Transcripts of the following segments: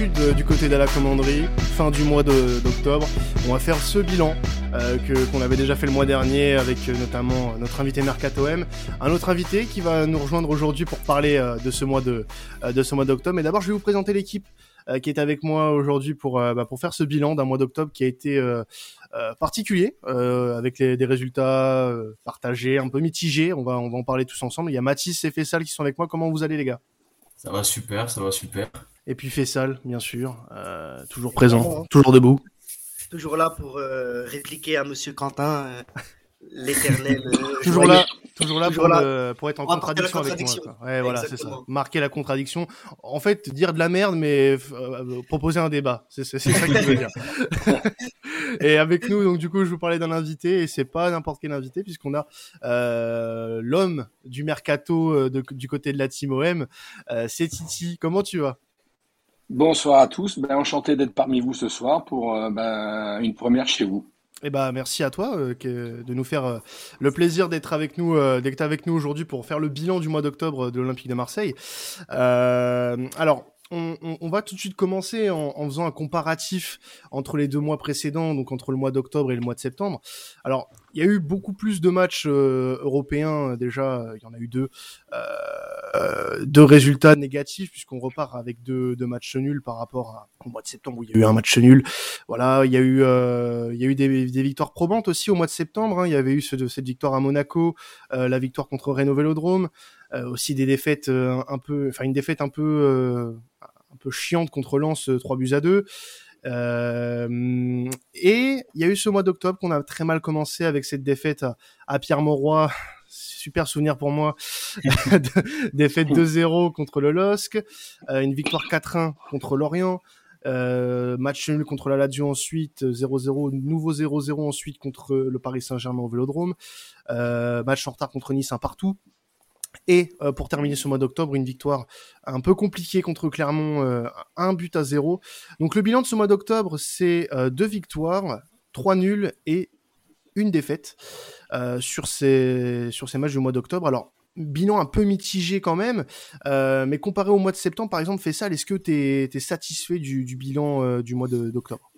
euh, du côté de la commanderie. Fin du mois d'octobre, on va faire ce bilan euh, qu'on avait déjà fait le mois dernier avec euh, notamment notre invité Mercato M, un autre invité qui va nous rejoindre aujourd'hui pour parler de ce mois de de d'octobre. Mais d'abord, je vais vous présenter l'équipe qui est avec moi aujourd'hui pour bah, pour faire ce bilan d'un mois d'octobre qui a été particulier avec des résultats partagés, un peu mitigés. On va on va en parler tous ensemble. Il y a Mathis et Fessal qui sont avec moi. Comment vous allez les gars? Ça va super, ça va super. Et puis Fessal, bien sûr, euh, toujours présent, toujours debout. Toujours là pour euh, répliquer à Monsieur Quentin, euh, l'éternel. toujours là, toujours là, pour, pour, être en contradiction, avec moi. Ouais, voilà, c'est ça. Marquer la contradiction. En fait, dire de la merde, mais proposer un débat. C'est ça qu'il veut dire. et avec nous, donc du coup, je vous parlais d'un invité, et c'est pas n'importe quel invité, puisqu'on a euh, l'homme du mercato euh, du côté de la team OM, euh, c'est Titi. Comment tu vas? Bonsoir à tous, ben, enchanté d'être parmi vous ce soir pour ben, une première chez vous. Eh ben, merci à toi de nous faire le plaisir d'être avec nous, d'être avec nous aujourd'hui pour faire le bilan du mois d'octobre de l'Olympique de Marseille. alors, on, va tout de suite commencer en, faisant un comparatif entre les deux mois précédents, donc entre le mois d'octobre et le mois de septembre. Alors, il y a eu beaucoup plus de matchs euh, européens déjà. Il y en a eu deux, euh, deux résultats négatifs puisqu'on repart avec deux, matchs nuls par rapport au mois de septembre où il y a eu un match nul. Voilà, il y a eu, euh, il y a eu des, victoires probantes aussi au mois de septembre. Hein. Il y avait eu cette victoire à Monaco, la victoire contre Renault Vélodrome. aussi des défaites un peu, enfin une défaite un peu un peu chiante contre Lens 3 buts à 2. Euh, et il y a eu ce mois d'octobre qu'on a très mal commencé avec cette défaite à, Pierre Mauroy. Super souvenir pour moi. défaite 2-0 contre le LOSC, euh, une victoire 4-1 contre Lorient, euh, match nul contre la Lazio ensuite, 0-0, nouveau 0-0 ensuite contre le Paris Saint-Germain au Vélodrome, match en retard contre Nice un partout. Et euh, pour terminer ce mois d'octobre, une victoire un peu compliquée contre Clermont, euh, un but à zéro. Donc le bilan de ce mois d'octobre, c'est euh, deux victoires, trois nuls et une défaite sur ces sur ces matchs du mois d'octobre. Alors bilan un peu mitigé quand même, mais comparé au mois de septembre, par exemple, Fessal, est-ce que tu es, satisfait du, du bilan du mois d'octobre?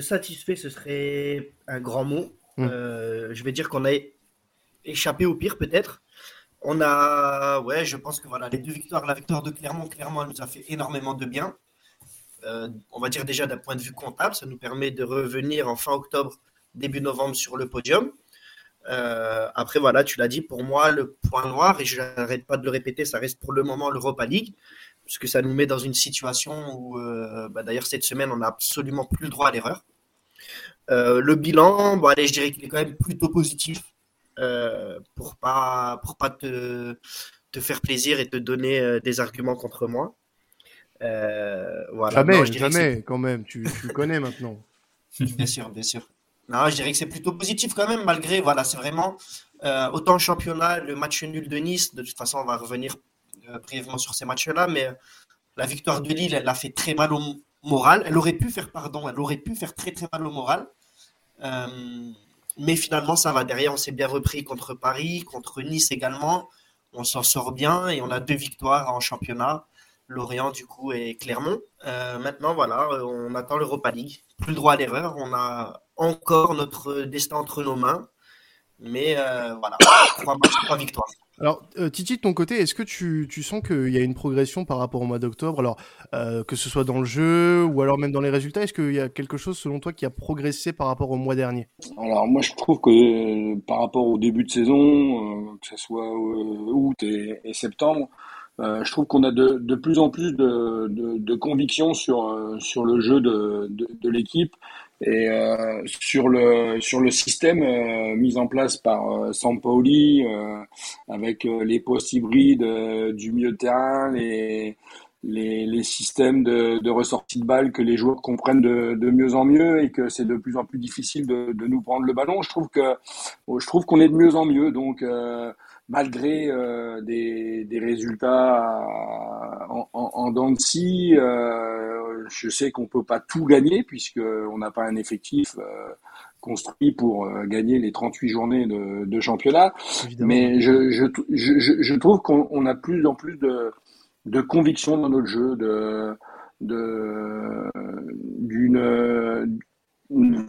Satisfait, ce serait un grand mot. Hum. je vais dire qu'on a échappé au pire peut-être. On a, ouais, je pense que voilà, les deux victoires, la victoire de Clermont, Clermont elle nous a fait énormément de bien. Euh, on va dire déjà d'un point de vue comptable, ça nous permet de revenir en fin octobre, début novembre sur le podium. Euh, après, voilà, tu l'as dit, pour moi, le point noir, et je n'arrête pas de le répéter, ça reste pour le moment l'Europa League, puisque ça nous met dans une situation où, euh, bah, d'ailleurs, cette semaine, on n'a absolument plus le droit à l'erreur. le bilan, bon, allez, je dirais qu'il est quand même plutôt positif. Euh, pour pas pour pas te, te, faire plaisir et te donner euh, des arguments contre moi. Euh, voilà. Jamais, jamais quand même. Tu, tu connais maintenant. Bien sûr, bien sûr. Non, je dirais que c'est plutôt positif quand même, malgré, voilà, c'est vraiment autant le championnat, le match nul de Nice, de toute façon, on va revenir brièvement sur ces matchs-là, mais la victoire de Lille, elle a fait très mal au moral. Elle aurait pu faire, pardon, elle aurait pu faire très très mal au moral. Mais finalement, ça va. Derrière, on s'est bien repris contre Paris, contre Nice également. On s'en sort bien et on a deux victoires en championnat. Lorient, du coup, et Clermont. Euh, maintenant, voilà, on attend l'Europa League. Plus droit à l'erreur. On a encore notre destin entre nos mains. Mais euh, voilà, trois matchs, trois victoires. Alors, euh, Titi, de ton côté, est-ce que tu, tu sens qu'il y a une progression par rapport au mois d'octobre? Alors, euh, que ce soit dans le jeu ou alors même dans les résultats, est-ce qu'il y a quelque chose selon toi qui a progressé par rapport au mois dernier? Alors, moi, je trouve que euh, par rapport au début de saison, que ce soit août et, septembre, je trouve qu'on a de, de, plus en plus de, de, de conviction sur, sur le jeu de, de l'équipe et euh, sur le sur le système euh, mis en place par euh, Sampaoli, euh, avec euh, les postes hybrides du milieu terrain, les les, les systèmes de, de ressortie de balles que les joueurs comprennent de, de mieux en mieux et que c'est de plus en plus difficile de, de nous prendre le ballon. Je trouve que je trouve qu'on est de mieux en mieux. Donc malgré euh, des, des, résultats en, en, en dents de scie, euh, je sais qu'on peut pas tout gagner puisque on n'a pas un effectif euh, construit pour euh, gagner les 38 journées de, de championnat. Mais je, je, je, je trouve qu'on a plus en plus de, de conviction dans notre jeu, de d'une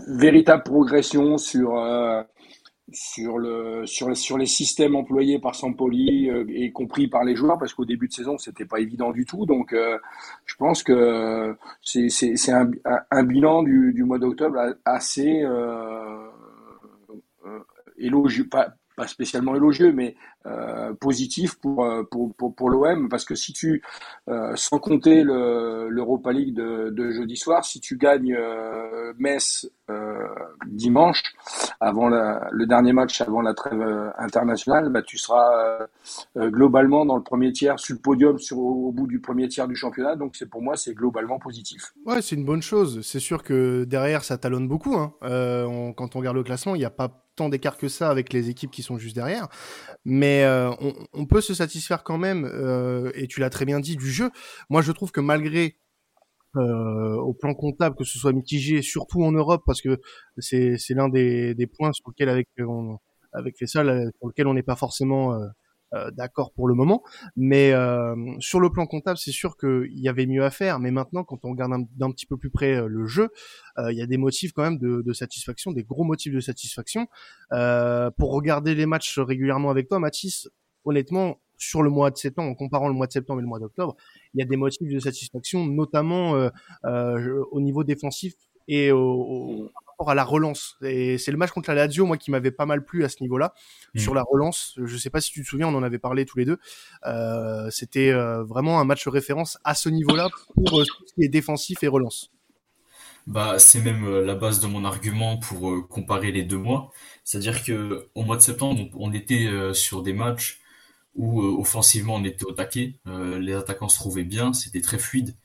véritable progression sur sur le sur sur les systèmes employés par Sampoli euh, et compris par les joueurs parce qu'au début de saison c'était pas évident du tout. Donc euh, je pense que c'est c'est un, un, bilan du, du mois d'octobre assez euh, euh élogieux pas pas spécialement élogieux, mais euh, positif pour, euh, pour, pour, pour l'OM, parce que si tu, euh, sans compter l'Europa League de, jeudi soir, si tu gagnes euh, Metz dimanche, avant le dernier match avant la trêve internationale, bah, tu seras globalement dans le premier tiers, sur le podium, au bout du premier tiers du championnat, donc pour moi c'est globalement positif. Ouais, c'est une bonne chose. C'est sûr que derrière ça talonne beaucoup. Hein. quand on regarde le classement, il n'y a pas d'écart que ça avec les équipes qui sont juste derrière. Mais euh, on, peut se satisfaire quand même, euh, et tu l'as très bien dit, du jeu. Moi, je trouve que malgré euh, au plan comptable que ce soit mitigé, surtout en Europe, parce que c'est l'un des, points sur lequel avec on, avec les salles sur lequel on n'est pas forcément d'accord pour le moment. Mais euh, sur le plan comptable, c'est sûr qu'il y avait mieux à faire. Mais maintenant, quand on regarde d'un petit peu plus près euh, le jeu, il y a des motifs quand même de, de satisfaction, des gros motifs de satisfaction. pour regarder les matchs régulièrement avec toi, Mathis, honnêtement, sur le mois de septembre, en comparant le mois de septembre et le mois d'octobre, il y a des motifs de satisfaction, notamment euh, au niveau défensif et au, à la relance. Et c'est le match contre la Lazio, moi, qui m'avait pas mal plu à ce niveau-là. Mm. Sur la relance, je sais pas si tu te souviens, on en avait parlé tous les deux. Euh, C'était euh, vraiment un match référence à ce niveau-là pour euh, tout ce qui est défensif et relance. Bah, c'est même la base de mon argument pour comparer les deux mois. C'est-à-dire que au mois de septembre, on était sur des matchs où offensivement on était au taquet, les attaquants se trouvaient bien, c'était très fluide,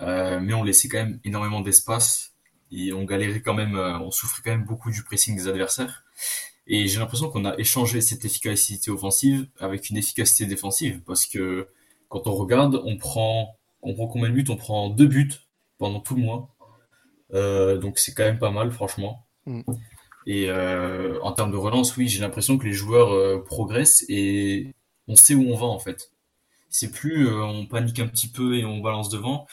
mais on laissait quand même énormément d'espace et on galérait quand même, euh, on souffrait quand même beaucoup du pressing des adversaires. Et j'ai l'impression qu'on a échangé cette efficacité offensive avec une efficacité défensive parce que quand on regarde, on prend, on prend combien de buts? On prend deux buts pendant tout le mois. Euh, donc c'est quand même pas mal, franchement. Mm. Et euh, en termes de relance, oui, j'ai l'impression que les joueurs euh, progressent et on sait où on va en fait. C'est plus on panique un petit peu et on balance devant.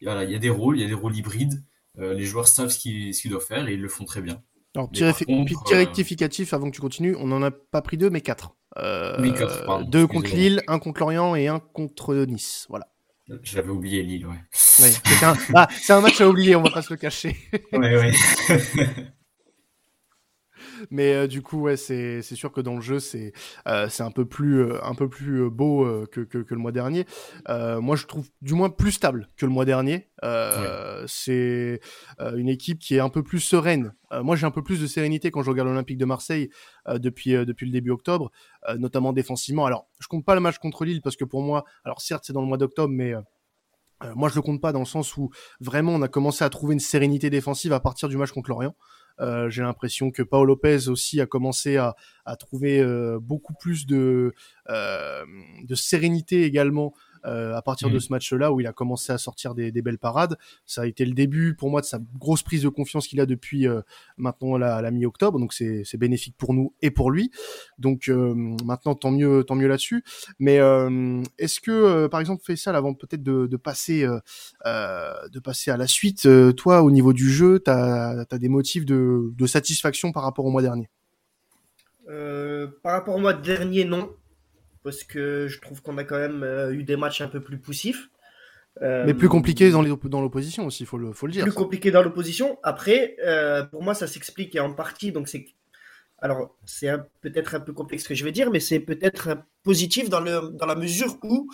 il y a des rôles, il y a des rôles hybrides. Euh, les joueurs savent ce qu'ils doivent faire et ils le font très bien. Alors, petit, euh, rectificatif avant que tu continues, on n'en a pas pris deux, mais quatre. Euh, deux contre Lille, un contre Lorient et un contre Nice. Voilà. J'avais oublié Lille, ouais. c'est un... Ah, un match à oublier, on va pas se le cacher. ouais, ouais. Mais euh, du coup, ouais, c'est sûr que dans le jeu, c'est euh, un peu plus euh, un peu plus beau que, que, que le mois dernier. moi, je trouve du moins plus stable que le mois dernier. C'est une équipe qui est un peu plus sereine. moi, j'ai un peu plus de sérénité quand je regarde l'Olympique de Marseille depuis depuis le début octobre, notamment défensivement. Alors, je compte pas le match contre Lille parce que pour moi, alors certes, c'est dans le mois d'octobre, mais moi, je le compte pas dans le sens où vraiment on a commencé à trouver une sérénité défensive à partir du match contre Lorient. Euh, j'ai l'impression que Paolo Lopez aussi a commencé à, trouver euh, beaucoup plus de, euh, de sérénité également euh, à partir de mm. ce match-là où il a commencé à sortir des, des, belles parades. Ça a été le début pour moi de sa grosse prise de confiance qu'il a depuis euh, maintenant la, la mi-octobre. Donc c'est bénéfique pour nous et pour lui. Donc euh, maintenant tant mieux tant mieux là-dessus. Mais est-ce que par exemple Faisal avant peut-être de, de, passer de passer à la suite, toi au niveau du jeu, tu as, as, des motifs de, de satisfaction par rapport au mois dernier? Par rapport au mois dernier, non parce que je trouve qu'on a quand même euh, eu des matchs un peu plus poussifs. Euh, Mais plus compliqués dans l'opposition aussi, il faut le, faut le dire. Plus compliqué dans l'opposition. Après, euh, pour moi, ça s'explique en partie. Donc c'est, alors c'est peut-être un peu complexe ce que je vais dire, mais c'est peut-être positif dans, le, dans la mesure où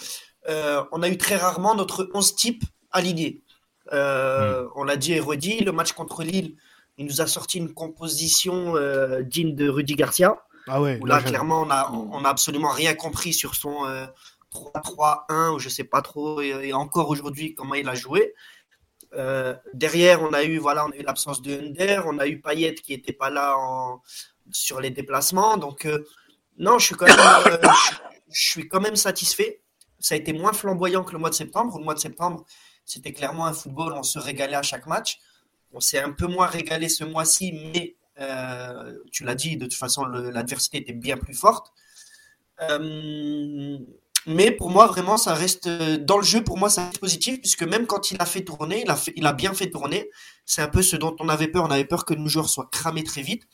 on a eu très rarement notre 11 type aligné. Mm. On l'a dit et redit, le match contre Lille, il nous a sorti une composition digne de Rudy Garcia. Ah ouais, là, clairement, on a, on a absolument rien compris sur son 3-3-1 euh, ou je sais pas trop, et, encore aujourd'hui, comment il a joué. Euh, derrière, on a eu voilà, on a eu l'absence de Under, on a eu Payet qui était pas là en, sur les déplacements. Donc euh, non, je suis quand même, je, suis quand même satisfait. Ça a été moins flamboyant que le mois de septembre. Le mois de septembre, c'était clairement un football, on se régalait à chaque match. On s'est un peu moins régalé ce mois-ci, mais euh, tu l'as dit, de toute façon, l'adversité était bien plus forte. Euh, Mais pour moi, vraiment, ça reste dans le jeu. Pour moi, ça reste positif puisque même quand il a fait tourner, il a, bien fait tourner. C'est un peu ce dont on avait peur. On avait peur que nos joueurs soient cramés très vite.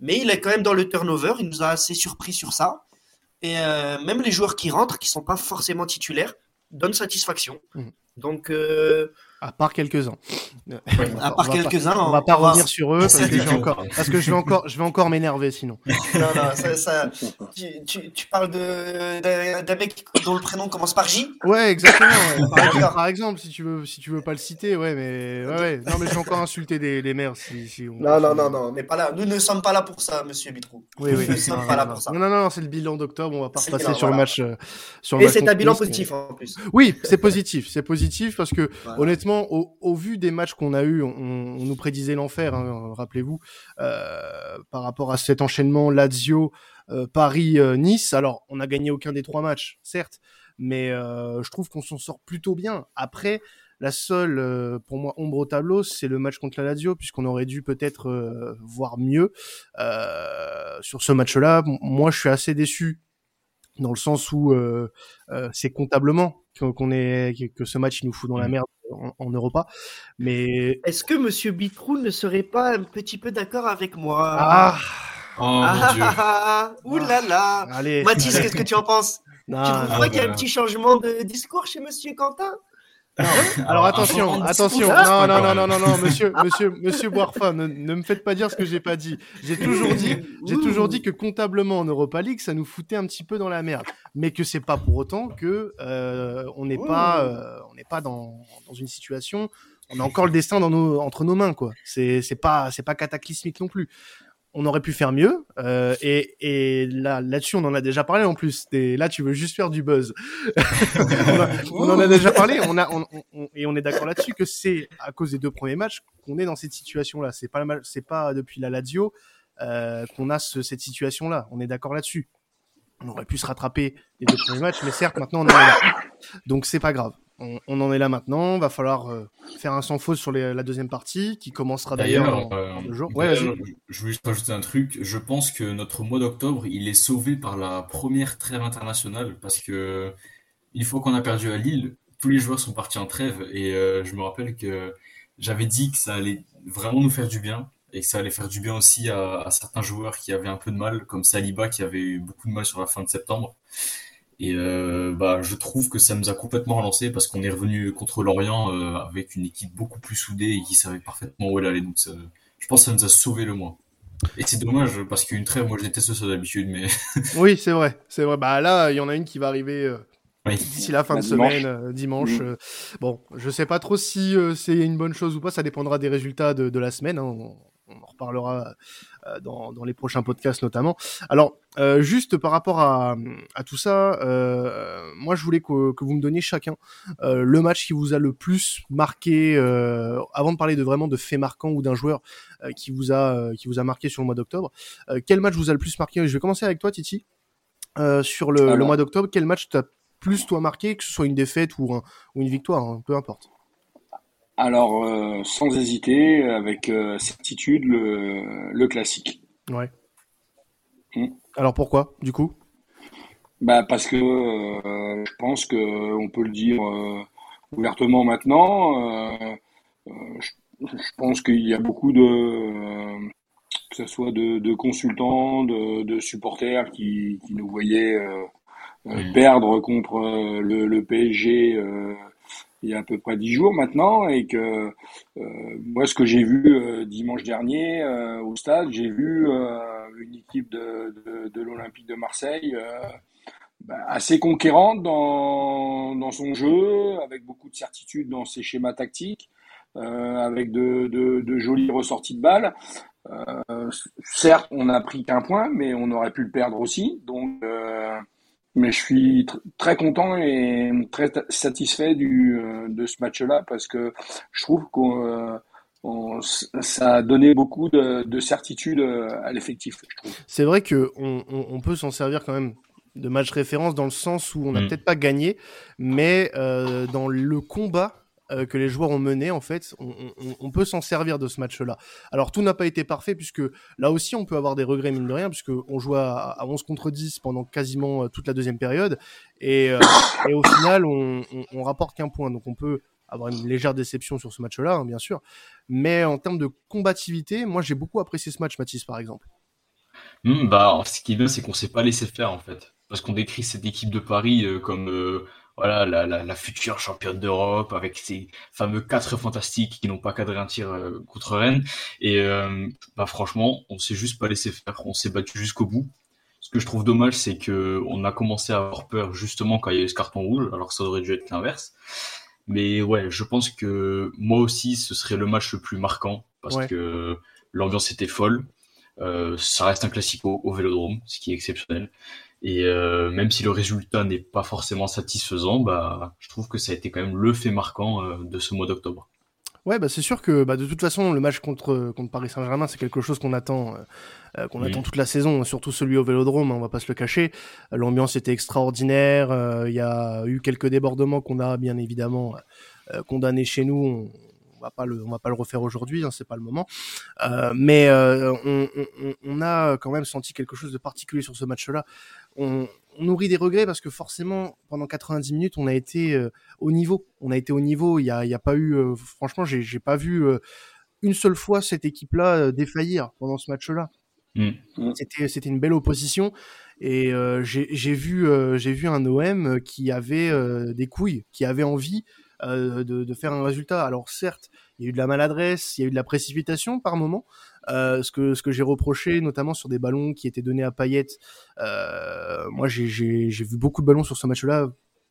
Mais il est quand même dans le turnover. Il nous a assez surpris sur ça. Et euh, même les joueurs qui rentrent, qui sont pas forcément titulaires, donnent satisfaction. Mhm. Donc, euh, À part quelques-uns. à part on va quelques-uns, On va pas revenir sur eux parce que, je vais encore, parce que je vais encore, je vais encore m'énerver sinon. Non, non, ça, ça- tu, tu, tu parles de- d'un mec dont le prénom commence par J? Ouais, exactement. ouais. Par, exemple, D'accord. par exemple, si tu veux, si tu veux pas le citer, ouais, mais ouais, ouais. Non, mais je vais encore insulter des, les maires si, si on- Non, non, non, non, on n'est pas là. Nous ne sommes pas là pour ça, monsieur Bitrou. Oui, oui. Nous ne sommes Non, pas là non, pour ça. Non, non, non, c'est le bilan d'octobre. On va pas repasser sur le match. euh, sur le Et match c'est un bilan mais- positif en plus. Oui, c'est positif, c'est positif parce que Voilà. honnêtement, au, au vu des matchs qu'on a eu, on, on nous prédisait l'enfer. hein, Rappelez-vous, euh, par rapport à cet enchaînement Lazio, euh, Paris, euh, Nice. Alors, on n'a gagné aucun des trois matchs, certes, mais euh, je trouve qu'on s'en sort plutôt bien. Après, la seule, euh, pour moi, ombre au tableau, c'est le match contre la Lazio, puisqu'on aurait dû peut-être euh, voir mieux euh, sur ce match-là. Moi, je suis assez déçu dans le sens où euh, euh, c'est comptablement qu'on est que- ce match il nous fout dans la Mm. merde en, en Europa. Mais Est-ce que monsieur Bitrou ne serait pas un petit peu d'accord avec moi? Ah, Oh mon dieu. ah, ah, Ouh là là. Allez, Mathis, qu'est-ce que tu en penses? Non, Tu trouves pas qu'il y a un petit changement de discours chez monsieur Quentin? Alors attention, un attention. discours, Non, non, non, non, non, non, monsieur, monsieur, monsieur Boirfa, ne, ne me faites pas dire ce que j'ai pas dit. J'ai toujours dit, j'ai toujours dit que comptablement en Europa League, ça nous foutait un petit peu dans la merde, mais que c'est pas pour autant que euh, on n'est pas, euh, on n'est pas dans, dans une situation, on a encore le destin dans nos, entre nos mains, quoi. C'est, c'est pas, c'est pas cataclysmique non plus. On aurait pu faire mieux, euh, et, et là, là-dessus, on en a déjà parlé en plus. Et là, tu veux juste faire du buzz. on, en a déjà parlé, on a, on, on- et on est d'accord là-dessus que c'est à cause des deux premiers matchs qu'on est dans cette situation-là. C'est pas, mal- c'est pas depuis la Lazio euh, qu'on a ce- cette situation-là. On est d'accord là-dessus. On aurait pu se rattraper les deux premiers matchs, mais certes, maintenant on est là. Donc c'est pas grave. On, on en est là maintenant. Va falloir euh, faire un sans faute sur les- la deuxième partie, qui commencera d'ailleurs dans, euh. Ouais, je voulais juste rajouter un truc. Je pense que notre mois d'octobre, il est sauvé par la première trêve internationale parce que une fois qu'on a perdu à Lille, tous les joueurs sont partis en trêve et euh, je me rappelle que j'avais dit que ça allait vraiment nous faire du bien et que ça allait faire du bien aussi à, à certains joueurs qui avaient un peu de mal, comme Saliba qui avait eu beaucoup de mal sur la fin de septembre. Et euh, bah, je trouve que ça nous a complètement relancé parce qu'on est revenu contre Lorient euh, avec une équipe beaucoup plus soudée et qui savait parfaitement où elle allait. Donc ça- je pense que ça nous a sauvé le mois. Et c'est dommage parce qu'une trêve, moi je déteste ça d'habitude, mais Oui, c'est vrai, c'est vrai. Bah là, il y en a une qui va arriver euh, oui. d'ici la fin de dimanche. semaine, euh, dimanche. Mm. euh, bon, je sais pas trop si euh, c'est une bonne chose ou pas. Ça dépendra des résultats de, de la semaine. hein. On, on en reparlera dans, dans les prochains podcasts notamment. Alors, euh, juste par rapport à, à tout ça, euh, moi je voulais que, que vous me donniez chacun euh, le match qui vous a le plus marqué. euh, avant de parler de vraiment de faits marquants ou d'un joueur euh, qui vous a euh, qui vous a marqué sur le mois d'octobre, euh, quel match vous a le plus marqué? Je vais commencer avec toi, Titi. Euh, sur le, mois d'octobre, quel match t'a plus toi marqué, que ce soit une défaite ou, un- ou une victoire, hein, peu importe. Alors, euh, sans hésiter, avec euh, certitude, le, le classique. Ouais. Mm. Alors pourquoi, du coup? Bah parce que euh, je pense que on peut le dire euh, ouvertement maintenant. je, je pense qu'il y a beaucoup de euh, que ce soit de, de consultants, de, de supporters qui, qui nous voyaient perdre contre le, le PSG euh, il y a à peu près dix jours maintenant et que euh, moi ce que j'ai vu euh, dimanche dernier euh, au stade, j'ai vu une équipe de, de, de l'Olympique de Marseille bah, assez conquérante dans, dans son jeu, avec beaucoup de certitude dans ses schémas tactiques, avec de, de, jolies ressorties de balles. Certes, on n'a pris qu'un point, mais on aurait pu le perdre aussi. Donc, mais je suis tr- très content et très satisfait du, euh, de ce match-là parce que je trouve qu'on euh, on- ça a donné beaucoup de, de certitude euh, à l'effectif. C'est vrai que on, on- on peut s'en servir quand même de match référence dans le sens où on n'a Mm. peut-être pas gagné, mais euh, dans le combat euh, que les joueurs ont mené, en fait, on, peut s'en servir de ce match-là. Alors tout n'a pas été parfait puisque là aussi on peut avoir des regrets mine de rien puisque on joue à, à 11 contre 10 pendant quasiment euh, toute la deuxième période et, euh, au final on, on, rapporte qu'un point donc on peut avoir une légère déception sur ce match-là, hein, bien sûr. Mais en termes de combativité, moi j'ai beaucoup apprécié ce match, Mathis, par exemple. Mmh, bah, ce qui est bien, c'est qu'on s'est pas laissé faire en fait, parce qu'on décrit cette équipe de Paris comme voilà la, la, la, future championne d'Europe avec ces fameux quatre fantastiques qui n'ont pas cadré un tir euh, contre Rennes. Et bah franchement, on s'est juste pas laissé faire, on s'est battu jusqu'au bout. Ce que je trouve dommage, c'est que on a commencé à avoir peur justement quand il y a eu ce carton rouge, alors que ça aurait dû être l'inverse. Mais ouais, je pense que moi aussi, ce serait le match le plus marquant parce ouais. que l'ambiance était folle. Euh, ça reste un classico au Vélodrome, ce qui est exceptionnel. Et euh, même si le résultat n'est pas forcément satisfaisant, bah, je trouve que ça a été quand même le fait marquant euh, de ce mois d'octobre. Ouais, bah c'est sûr que bah, de toute façon, le match contre, contre Paris Saint-Germain, c'est quelque chose qu'on attend, euh, qu'on oui. attend toute la saison, surtout celui au Vélodrome, hein, on va pas se le cacher. L'ambiance était extraordinaire, il y a eu quelques débordements qu'on a bien évidemment condamnés chez nous. On, on va pas le on va pas le refaire aujourd'hui hein, c'est pas le moment euh, mais euh, on, on, on, a quand même senti quelque chose de particulier sur ce match là on, on, nourrit des regrets parce que forcément pendant 90 minutes on a été euh, au niveau on a été au niveau il y a, il y a pas eu euh, franchement j'ai j'ai pas vu euh, une seule fois cette équipe là défaillir pendant ce match là mmh. c'était c'était une belle opposition et j'ai vu j'ai vu un OM qui avait des couilles qui avait envie euh, de, de, faire un résultat. Alors certes, il y a eu de la maladresse, il y a eu de la précipitation par moment. Euh, ce que ce que j'ai reproché, notamment sur des ballons qui étaient donnés à Payet. Euh, moi, j'ai vu beaucoup de ballons sur ce match-là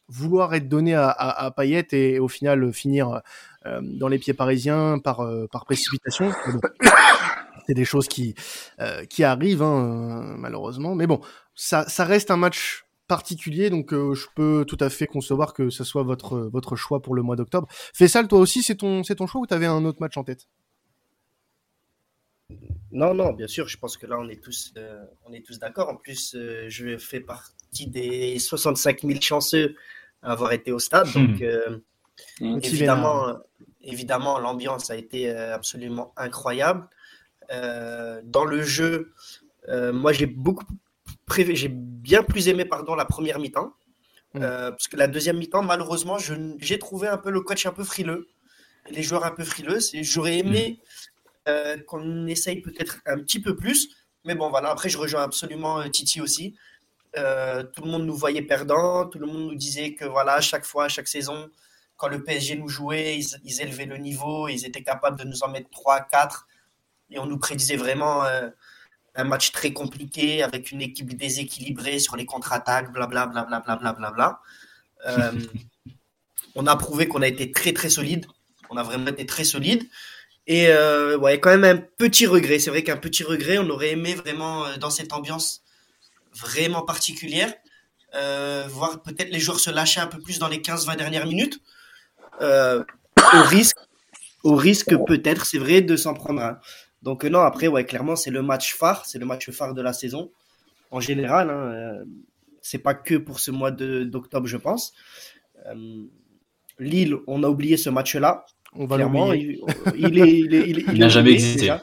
vouloir être donné à, à, à Payet et, au final finir euh, dans les pieds parisiens par euh, par précipitation. C'est des choses qui euh, qui arrivent hein, malheureusement. Mais bon, ça ça reste un match particulier, donc euh, je peux tout à fait concevoir que ce soit votre votre choix pour le mois d'octobre. Faisal, toi aussi, c'est ton c'est ton choix ou t'avais un autre match en tête? Non, non, bien sûr. Je pense que là, on est tous euh, on est tous d'accord. En plus, euh, je fais partie des 65 000 chanceux à avoir été au stade, donc mmh. évidemment, évidemment, l'ambiance a été absolument incroyable. dans le jeu, moi, j'ai beaucoup j'ai bien plus aimé pardon la première mi-temps mmh. euh, parce que la deuxième mi-temps malheureusement j'ai trouvé un peu le coach un peu frileux les joueurs un peu frileux et j'aurais aimé mmh. Euh, qu'on essaye peut-être un petit peu plus mais bon voilà après je rejoins absolument euh, Titi aussi euh, tout le monde nous voyait perdants tout le monde nous disait que voilà chaque fois chaque saison quand le PSG nous jouait ils, ils élevaient le niveau ils étaient capables de nous en mettre 3 4 et on nous prédisait vraiment euh, un match très compliqué avec une équipe déséquilibrée sur les contre-attaques, blablabla. Bla, bla, bla, bla, bla. Euh, on a prouvé qu'on a été très très solide. On a vraiment été très solide. Et euh, ouais, quand même un petit regret. C'est vrai qu'un petit regret, on aurait aimé vraiment euh, dans cette ambiance vraiment particulière, euh, voir peut-être les joueurs se lâcher un peu plus dans les 15-20 dernières minutes, au risque, au risque peut-être, c'est vrai, de s'en prendre un. Donc non, après, ouais, clairement, c'est le match phare, c'est le match phare de la saison. En général, hein, c'est pas que pour ce mois d'octobre, je pense. Lille, on a oublié ce match-là. On va clairement, il, il, est, il, est, il, il n'a jamais existé. Déjà.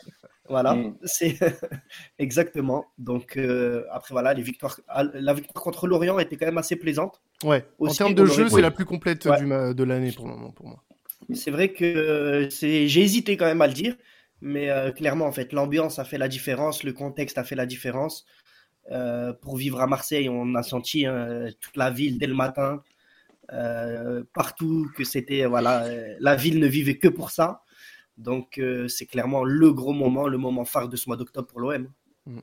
Voilà, mm. c'est exactement. Donc euh, après voilà, les victoires, la victoire contre l'Orient était quand même assez plaisante. Ouais. Aussi, en termes de jeu, c'est la plus complète ouais. du, de l'année pour le moment pour moi. C'est vrai que c'est, j'ai hésité quand même à le dire, mais euh, clairement, en fait, l'ambiance a fait la différence, le contexte a fait la différence. Euh, pour vivre à Marseille, on a senti hein, toute la ville dès le matin, euh, partout, que c'était, voilà, la ville ne vivait que pour ça. Donc, euh, c'est clairement le gros moment, le moment phare de ce mois d'octobre pour l'OM. Mmh.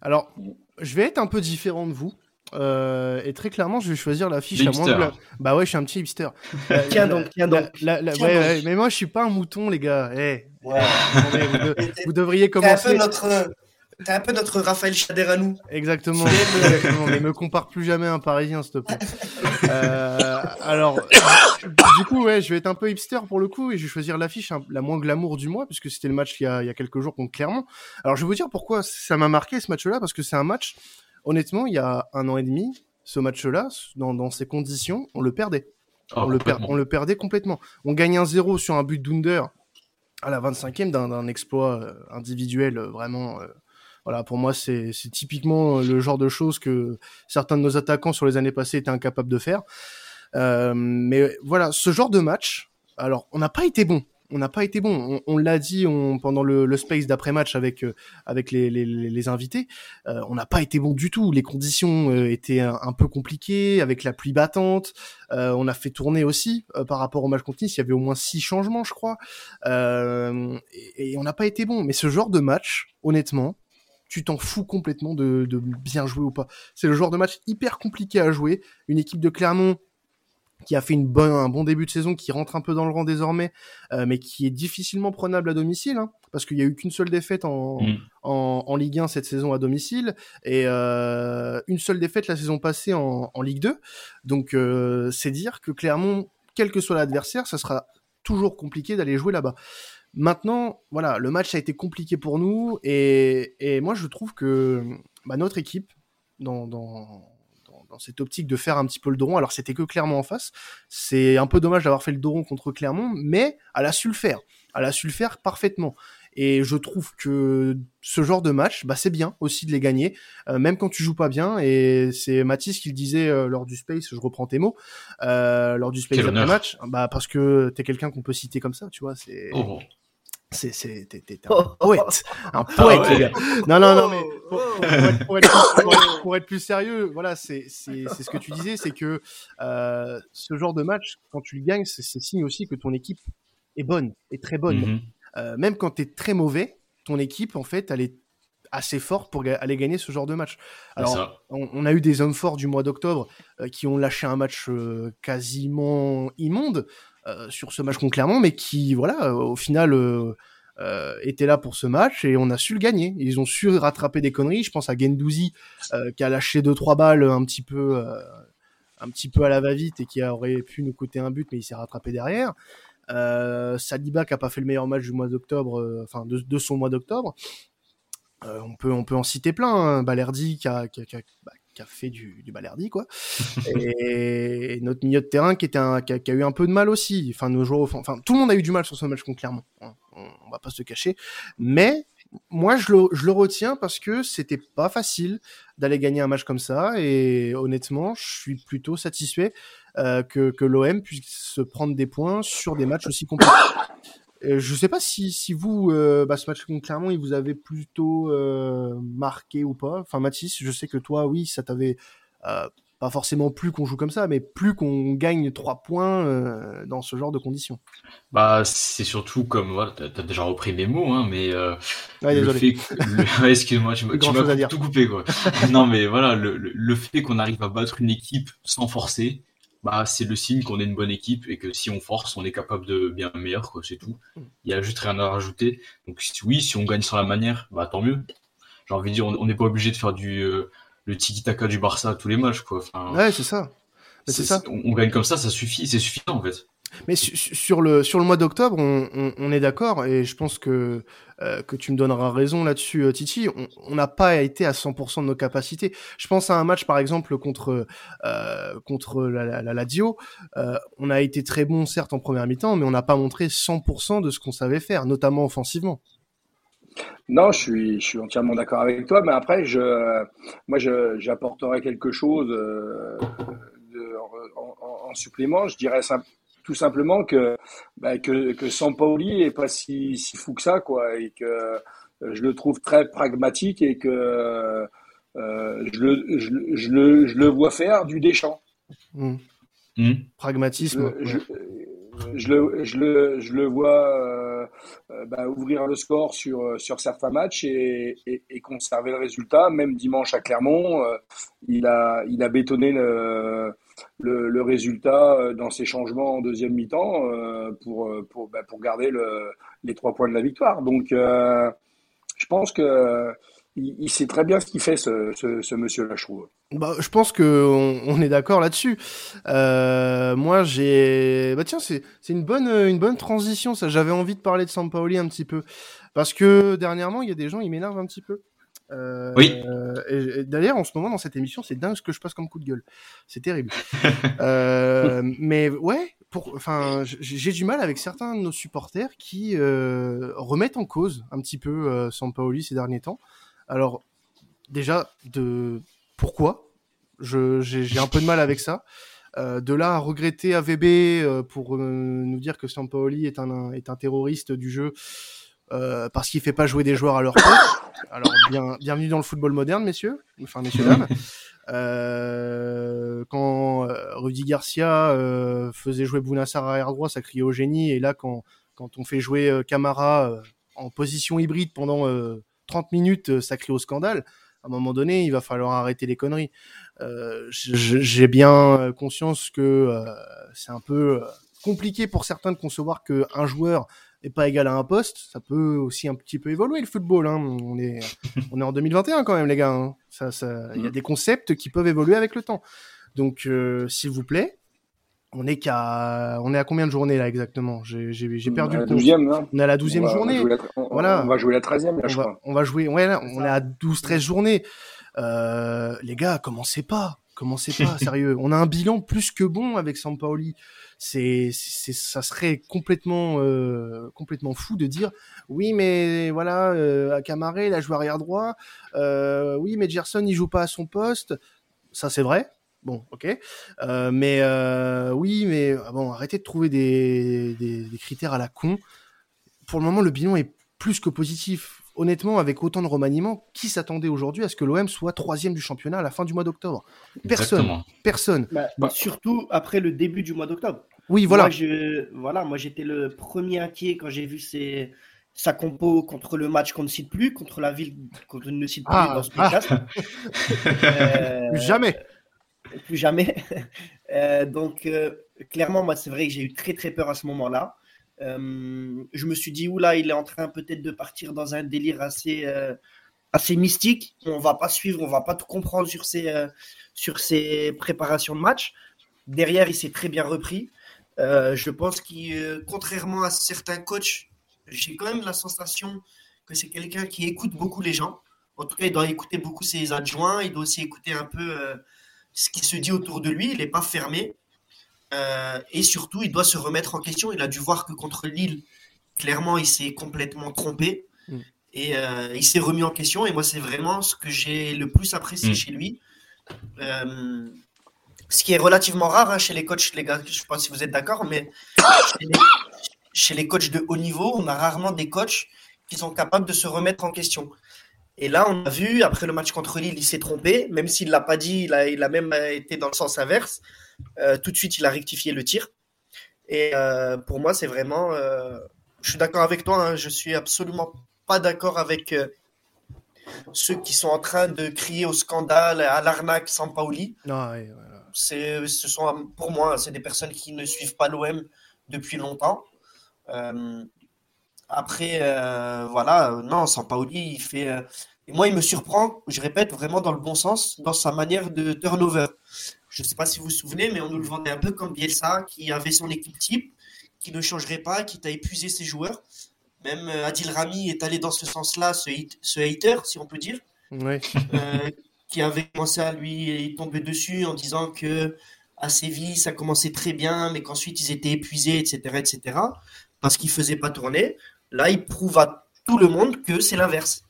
Alors, je vais être un peu différent de vous. Euh, et très clairement, je vais choisir l'affiche à moins de la... Bah ouais, je suis un petit hipster. Euh, tiens donc, tiens donc. La, la, tiens ouais, donc. ouais, mais moi, je suis pas un mouton, les gars. Hey. Ouais. Attendez, vous, de... vous, devriez commencer. T'es un peu notre, t'es un peu notre Raphaël Chader à nous. Exactement. exactement. mais me compare plus jamais à un Parisien, s'il te plaît. euh, alors, du coup, ouais, je vais être un peu hipster pour le coup et je vais choisir l'affiche hein, la moins glamour du mois puisque c'était le match il y, a, il y a quelques jours contre Clermont. Alors, je vais vous dire pourquoi ça m'a marqué ce match-là parce que c'est un match honnêtement, il y a un an et demi, ce match-là, dans, dans, ces conditions, on le perdait. Ah, on, le on, le perdait complètement. On gagne un 0 sur un but d'Under à la 25e d'un exploit euh, individuel euh, vraiment. Euh, voilà, pour moi, c'est typiquement le genre de choses que certains de nos attaquants sur les années passées étaient incapables de faire. mais voilà, ce genre de match, alors on n'a pas été bon on n'a pas été bon. On, l'a dit pendant le, space d'après-match avec euh, avec les, invités, euh, on n'a pas été bon du tout. Les conditions euh, étaient un, peu compliquées avec la pluie battante. on a fait tourner aussi par rapport au match contre Nice. Il y avait au moins six changements, je crois, et, on n'a pas été bon. Mais ce genre de match, honnêtement, tu t'en fous complètement de, de bien jouer ou pas. C'est le genre de match hyper compliqué à jouer. Une équipe de Clermont qui a fait une bonne, un bon début de saison, qui rentre un peu dans le rang désormais, euh, mais qui est difficilement prenable à domicile, hein, parce qu'il y a eu qu'une seule défaite en, mm. en, en, Ligue 1 cette saison à domicile, et euh, une seule défaite la saison passée en, en Ligue 2. Donc euh, c'est dire que Clermont, quel que soit l'adversaire, ça sera toujours compliqué d'aller jouer là-bas. Maintenant, voilà, le match a été compliqué pour nous, et, et moi je trouve que bah, notre équipe, dans, dans dans cette optique de faire un petit peu le Doron. Alors c'était que Clermont en face. C'est un peu dommage d'avoir fait le Doron contre Clermont, mais elle a su le faire. Elle a su le faire parfaitement. Et je trouve que ce genre de match, bah, c'est bien aussi de les gagner, euh, même quand tu joues pas bien. Et c'est Mathis qui le disait euh, lors du Space, je reprends tes mots, euh, lors du Space après match, bah, parce que t'es quelqu'un qu'on peut citer comme ça, tu vois. C'est oh. C'est, c'est, t'es, un oh. poète, un ah poète, les gars. Non, non, non, mais pour, pour, être, pour, être, plus sérieux, voilà, c'est, c'est, c'est ce que tu disais, c'est que euh, ce genre de match, quand tu le gagnes, c'est, signe aussi que ton équipe est bonne, est très bonne. Mm-hmm. euh, même quand t'es très mauvais, ton équipe, en fait, elle est assez forte pour aller gagner ce genre de match. Alors, on, on, a eu des hommes forts du mois d'octobre euh, qui ont lâché un match euh, quasiment immonde. Euh, sur ce match contre Clermont, mais qui, voilà, euh, au final, euh, était là pour ce match et on a su le gagner. Ils ont su rattraper des conneries. Je pense à Gendouzi qui a lâché deux trois balles un petit peu, un petit peu à la va-vite et qui aurait pu nous coûter un but, mais il s'est rattrapé derrière. Euh, Saliba qui a pas fait le meilleur match du mois d'octobre, enfin de, son mois d'octobre. on peut on peut en citer plein. Hein. Qui a, bah, qui a fait du, du balerdi quoi. Et, notre milieu de terrain qui était un, qui, a, eu un peu de mal aussi. Enfin nos joueurs enfin tout le monde a eu du mal sur ce match contre Clermont. On, on, va pas se cacher. Mais moi je le, je le retiens parce que c'était pas facile d'aller gagner un match comme ça. Et honnêtement je suis plutôt satisfait euh, que, que l'OM puisse se prendre des points sur des matchs aussi compliqués je sais pas si, si vous, euh, bah, ce match contre Clermont, il vous avait plutôt euh, marqué ou pas. Enfin, Mathis, je sais que toi, oui, ça t'avait pas forcément plus qu'on joue comme ça, mais plus qu'on gagne trois points dans ce genre de conditions. Bah, c'est surtout comme, voilà, t'as as déjà repris mes mots, hein, mais ouais, le fait, excuse-moi, tu, m'as tout coupé, quoi. non, mais voilà, le, le fait qu'on arrive à battre une équipe sans forcer, bah, c'est le signe qu'on est une bonne équipe et que si on force, on est capable de bien meilleur, quoi, c'est tout. Mm. Il y a juste rien à rajouter. Donc oui, si on gagne sur la manière, bah tant mieux. J'ai envie de dire, on n'est pas obligé de faire du euh, le tiki-taka du Barça à tous les matchs, quoi. Enfin, ouais, c'est ça. C'est ça. On, on, gagne comme ça, ça suffit, c'est suffisant en fait. Mais sur le sur le mois d'octobre, on, est d'accord et je pense que euh, que tu me donneras raison là-dessus, euh, Titi. On n'a pas été à 100% de nos capacités. Je pense à un match par exemple contre euh, contre la, la, on a été très bon certes en première mi-temps, mais on n'a pas montré 100% de ce qu'on savait faire, notamment offensivement. Non, je suis, je suis entièrement d'accord avec toi, mais après, je, moi, j'apporterai quelque chose en, supplément. Je dirais simple tout simplement que bah, que, que Sampaoli est pas si, si fou que ça quoi et que euh, je le trouve très pragmatique et que euh, je, le, je, je, le, je le vois faire du Deschamps. Mmh. Mmh. Pragmatisme. Je, je, le, je, le, je le vois euh, bah, ouvrir le score sur, sur certains matchs et, conserver le résultat. Même dimanche à Clermont, il, a, il a bétonné le, le, résultat euh, dans ces changements en deuxième mi-temps euh, pour, euh, pour, bah, pour garder le, les trois points de la victoire. Donc, je pense que il, sait très bien ce qu'il fait, ce, ce, ce monsieur-là, je trouve. Bah, je pense que on, est d'accord là-dessus. Euh, moi, j'ai, bah tiens, c'est une bonne une bonne transition. Ça, j'avais envie de parler de Sampaoli un petit peu parce que dernièrement, il y a des gens, ils m'énervent un petit peu. Euh, oui. D'ailleurs, en ce moment, dans cette émission, c'est dingue ce que je passe comme coup de gueule. C'est terrible. euh, mais ouais, pour, enfin, j'ai du mal avec certains de nos supporters qui euh, remettent en cause un petit peu euh, Sampaoli ces derniers temps. Alors, déjà, de pourquoi J'ai un peu de mal avec ça. Euh, de là à regretter AVB euh, pour euh, nous dire que Sampaoli est un, est un terroriste du jeu parce qu'il fait pas jouer des joueurs à leur poste. Alors bien, bienvenue dans le football moderne, messieurs, enfin messieurs dames. quand Rudy Garcia faisait jouer Bounassar arrière droit, ça criait au génie. Et là, quand, quand on fait jouer Camara en position hybride pendant 30 minutes, ça crie au scandale à un moment donné, il va falloir arrêter les conneries. Euh, J'ai bien conscience que euh, c'est un peu euh, compliqué pour certains de concevoir qu'un joueur n'est pas égal à un poste. Ça peut aussi un petit peu évoluer le football. Hein. On est on est en 2021 quand même, les gars. Hein. Ça, ça, il y a mm. des concepts qui peuvent évoluer avec le temps. Donc, euh, s'il vous plaît, on est qu'à, on est à combien de journées là exactement? J'ai perdu le compte. Hein. On est à la douzième journée. On voilà. On va jouer la treizième là, on je va, crois. On va jouer. Ouais, là, on est à 12-13 journées. Euh, les gars, commencez pas, commencez pas, sérieux. On a un bilan plus que bon avec Sampaoli. C'est, c'est, ça serait complètement, euh, complètement fou de dire, oui, mais voilà, euh, à Camaré, il a joué arrière droit. Euh, oui, mais Gerson, il joue pas à son poste. Ça, c'est vrai. Bon, ok. Euh, mais euh, oui, mais ah bon, arrêtez de trouver des, des, des, critères à la con. Pour le moment, le bilan est plus que positif. Honnêtement, avec autant de remaniements, qui s'attendait aujourd'hui à ce que l'OM soit troisième du championnat à la fin du mois d'octobre? Personne. Exactement. Personne. Bah, bah, surtout après le début du mois d'octobre. Oui, voilà. Moi, je, voilà, moi j'étais le premier inquiet quand j'ai vu ces, sa compo contre le match qu'on ne cite plus, contre la ville qu'on ne cite plus ah, dans ce podcast. Ah. euh, Jamais plus jamais. Euh, donc, euh, clairement, moi, c'est vrai que j'ai eu très, très peur à ce moment-là. Euh, je me suis dit, oula, il est en train peut-être de partir dans un délire assez, assez mystique. On va pas suivre, on va pas tout comprendre sur ses, sur ses préparations de match. Derrière, il s'est très bien repris. je pense qu'il, contrairement à certains coachs, j'ai quand même la sensation que c'est quelqu'un qui écoute beaucoup les gens. En tout cas, il doit écouter beaucoup ses adjoints. Il doit aussi écouter un peu ce qui se dit autour de lui, il n'est pas fermé. Euh, et surtout, il doit se remettre en question. Il a dû voir que contre Lille, clairement, il s'est complètement trompé. Mm. Et euh, il s'est remis en question. Et moi, c'est vraiment ce que j'ai le plus apprécié mm. chez lui. Euh, ce qui est relativement rare hein, chez les coachs, les gars. Je ne sais pas si vous êtes d'accord, mais chez les, chez les, coachs de haut niveau, on a rarement des coachs qui sont capables de se remettre en question. Et là, on a vu, après le match contre Lille, il s'est trompé, même s'il ne l'a pas dit, il a, il a, même été dans le sens inverse. Euh, tout de suite, il a rectifié le tir. Et euh, pour moi, c'est vraiment. Euh, je suis d'accord avec toi, hein, je suis absolument pas d'accord avec euh, ceux qui sont en train de crier au scandale, à l'arnaque sans Paoli. Non, ouais, Ce sont, pour moi, c'est des personnes qui ne suivent pas l'OM depuis longtemps. Après, euh, voilà, euh, non, Sampaoli, il fait. Euh, et moi, il me surprend, je répète, vraiment dans le bon sens, dans sa manière de turnover. Je ne sais pas si vous vous souvenez, mais on nous le vendait un peu comme Bielsa, qui avait son équipe type, qui ne changerait pas, qui t'a épuisé ses joueurs. Même Adil Rami est allé dans ce sens-là, ce, ce, hater, si on peut dire. Oui. qui avait commencé à lui tomber dessus en disant que à Séville, ça commençait très bien, mais qu'ensuite ils étaient épuisés, etc., etc., parce qu'ils ne faisaient pas tourner. Là, il prouve à tout le monde que c'est l'inverse.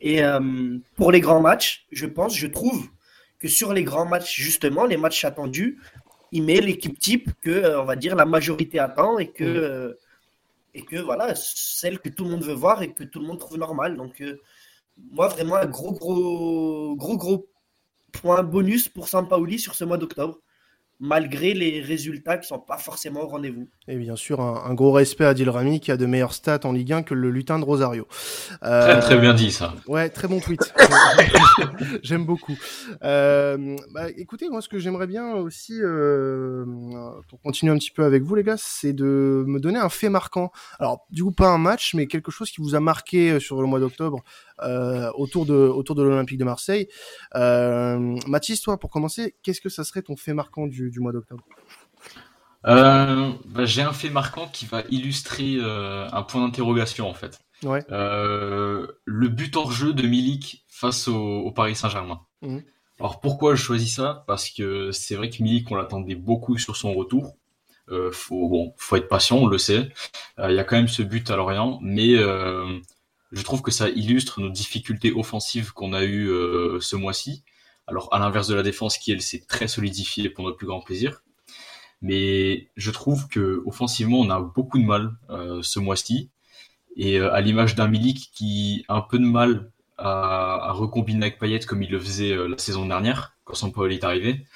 Et euh, pour les grands matchs, je pense, je trouve que sur les grands matchs, justement, les matchs attendus, il met l'équipe type que, euh, on va dire, la majorité attend et que, mm. euh, et que voilà, celle que tout le monde veut voir et que tout le monde trouve normale. Donc, moi, vraiment, un gros, gros, gros, gros point bonus pour Sampaoli sur ce mois d'octobre malgré les résultats qui sont pas forcément au rendez-vous. Et bien sûr, un, gros respect à Rami qui a de meilleurs stats en Ligue 1 que le lutin de Rosario. Euh, très très bien dit ça. Ouais, très bon tweet. J'aime beaucoup. Euh, bah, écoutez, moi ce que j'aimerais bien aussi, euh, pour continuer un petit peu avec vous les gars, c'est de me donner un fait marquant. Alors du coup pas un match, mais quelque chose qui vous a marqué sur le mois d'octobre euh, autour de autour de l'Olympique de Marseille. Euh, Mathis, toi, pour commencer, qu'est-ce que ça serait ton fait marquant du, du mois d'octobre euh, bah, J'ai un fait marquant qui va illustrer euh, un point d'interrogation en fait. Ouais. le but hors jeu de Milik face au, Paris Saint-Germain. Mhm. Alors pourquoi je choisis ça? Parce que c'est vrai que Milik, on l'attendait beaucoup sur son retour. Euh, faut, bon, faut être patient, on le sait. Il y a quand même ce but à Lorient, mais je trouve que ça illustre nos difficultés offensives qu'on a eues ce mois-ci. Alors à l'inverse de la défense qui elle s'est très solidifiée pour notre plus grand plaisir. Mais je trouve que offensivement on a beaucoup de mal euh, ce mois-ci. Et euh, à l'image d'un Milik qui a un peu de mal à, à recombiner avec Payet comme il le faisait euh, la saison dernière quand son Paul est arrivé.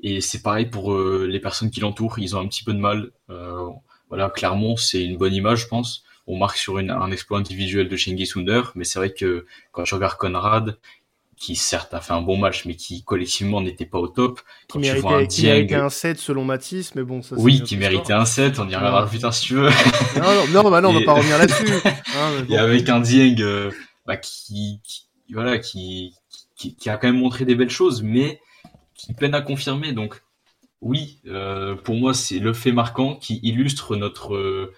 Et c'est pareil pour les personnes qui l'entourent, ils ont un petit peu de mal. voilà, Clermont, c'est une bonne image, je pense on marque sur un exploit individuel de Shingi Sunder, mais c'est vrai que quand tu regardes Conrad, qui certes a fait un bon match, mais qui collectivement n'était pas au top. Qui méritait, un, qui méritait un 7 selon Matisse, mais bon, ça Oui, qui méritait un 7, on y reviendra plus tard si tu veux. non, non, non, bah non, on va pas revenir là-dessus. Hein, Et avec un Dieng euh, bah, qui, qui, voilà, qui, qui, qui, a quand même montré des belles choses, mais qui peine à confirmer. Donc, oui, euh, pour moi, c'est le fait marquant qui illustre notre euh,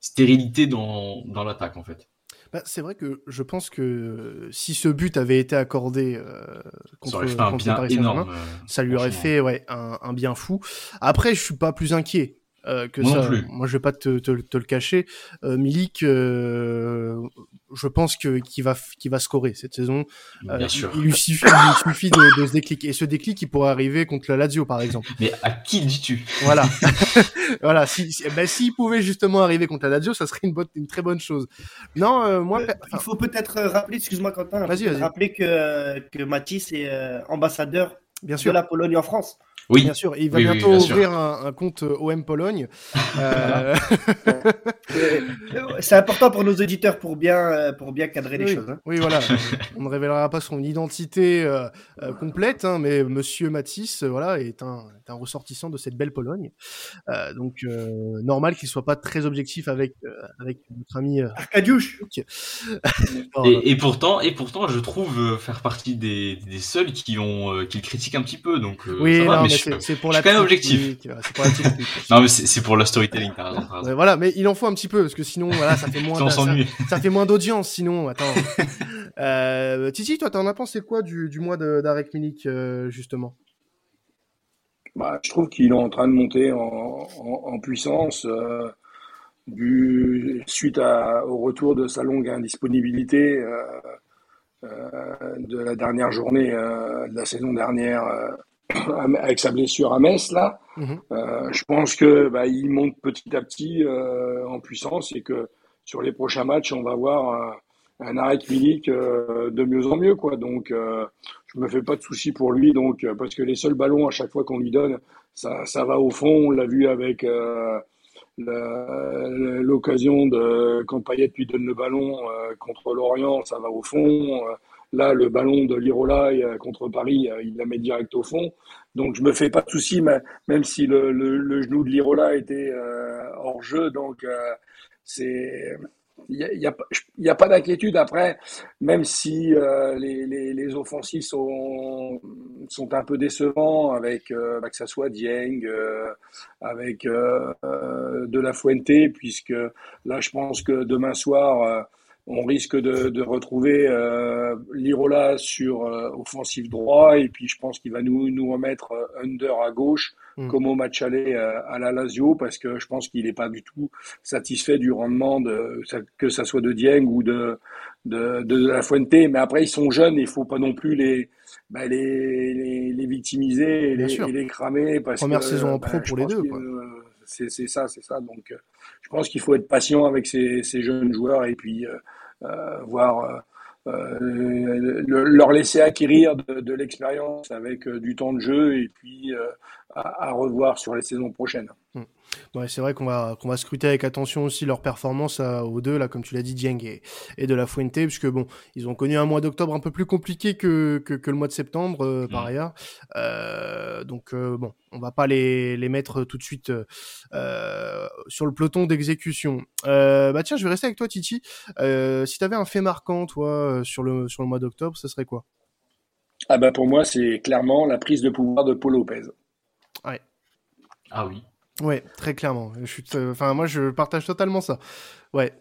stérilité dans, dans l'attaque, en fait. Bah, c'est vrai que je pense que si ce but avait été accordé euh, contre, ça énorme, euh, ça lui aurait fait ouais, un, un, bien fou. Après, je suis pas plus inquiet. Euh, que Moi ça. plus. Moi, je vais pas te, te, te le cacher. Euh, Milik, euh, je pense que qu'il va qu'il va scorer cette saison. Bien euh, sûr. Il, lui suffit, il suffit de, de, ce déclic. Et ce déclic, il pourrait arriver contre la Lazio, par exemple. Mais à qui dis-tu? Voilà, voilà. Si, si ben, s'il pouvait justement arriver contre la Lazio, ça serait une bonne, une très bonne chose. Non, euh, moi, enfin, il faut peut-être rappeler, excuse-moi Quentin, vas-y, vas-y. rappeler que que Mathis est ambassadeur Bien sûr. de la Pologne en France. Oui, bien sûr. Il va oui, bientôt oui, ouvrir un, un, compte OM Pologne. Euh... C'est important pour nos auditeurs pour bien, pour bien cadrer oui, les choses. Hein. Oui, voilà. On ne révélera pas son identité euh, euh, complète, hein, mais Monsieur Matisse, euh, voilà, est un, est un, ressortissant de cette belle Pologne. Euh, donc, normal qu'il soit pas très objectif avec avec notre ami Arkadiusz. et, et, pourtant, et pourtant, je trouve faire partie des, des seuls qui ont qui le critiquent un petit peu. Donc, oui, ça va, non, mais mais je, c'est pour je la suis quand même objectif. Pour la non, mais c'est pour le storytelling. T'as raison, Ouais, voilà, mais il en faut un petit peu parce que sinon, voilà, ça fait moins. ça, ça, fait moins d'audience, sinon. Attends. euh, Titi, toi, t'en as pensé quoi du, du mois d'Arek Milik, euh, justement? Bah, Je trouve qu'il est en train de monter en, en, en puissance. Euh, du, suite à, au retour de sa longue indisponibilité euh, euh de la dernière journée euh, de la saison dernière avec sa blessure à Metz là, mm -hmm. euh, je pense que bah, il monte petit à petit euh, en puissance et que sur les prochains matchs, on va voir un, arrêt Milik euh, de mieux en mieux quoi. Donc je me fais pas de soucis pour lui donc parce que les seuls ballons à chaque fois qu'on lui donne, ça, ça va au fond. On l'a vu avec l'occasion de quand Payet lui donne le ballon contre l'Orient, ça va au fond. Là, le ballon de Lirola contre Paris, il la met direct au fond. Donc, je me fais pas de soucis, même si le, le, le genou de Lirola était euh, hors jeu. Donc, euh, c'est il n'y a, y a, pas d'inquiétude après, même si euh, les, les, offensifs sont, sont un peu décevants avec euh, que ça soit Dieng, euh, avec De La Fuente, puisque là je pense que demain soir on risque de, de retrouver euh, Lirola sur euh, offensif droit et puis je pense qu'il va nous, nous remettre euh, under à gauche mm. comme au match aller euh, à la Lazio parce que je pense qu'il n'est pas du tout satisfait du rendement de que ça soit de Dieng ou de de, de, la Fuente. Mais après ils sont jeunes il faut pas non plus les bah, les, les, les, victimiser et les, et les, cramer parce première que, saison en bah, pro pour les deux c'est ça c'est ça. Donc je pense qu'il faut être patient avec ces, ces jeunes joueurs et puis euh, euh, voir euh, le, leur laisser acquérir de l'expérience avec du temps de jeu et puis à, à, revoir sur les saisons prochaines. Mmh. Ouais, c'est vrai qu'on va qu'on va scruter avec attention aussi leur performance à, aux deux là, comme tu l'as dit, Dieng et, et, de la Fuente, puisque bon, ils ont connu un mois d'octobre un peu plus compliqué que, que, que le mois de septembre euh, par mmh. ailleurs. Euh, donc euh, bon, on va pas les, les mettre tout de suite euh, sur le peloton d'exécution. Euh, bah tiens, je vais rester avec toi, Titi. Euh, si tu avais un fait marquant, toi, sur le sur le mois d'octobre, ce serait quoi? Ah bah pour moi, c'est clairement la prise de pouvoir de Paul Lopez. Ah oui. Ouais, très clairement. Je suis, enfin, moi, je partage totalement ça. Ouais.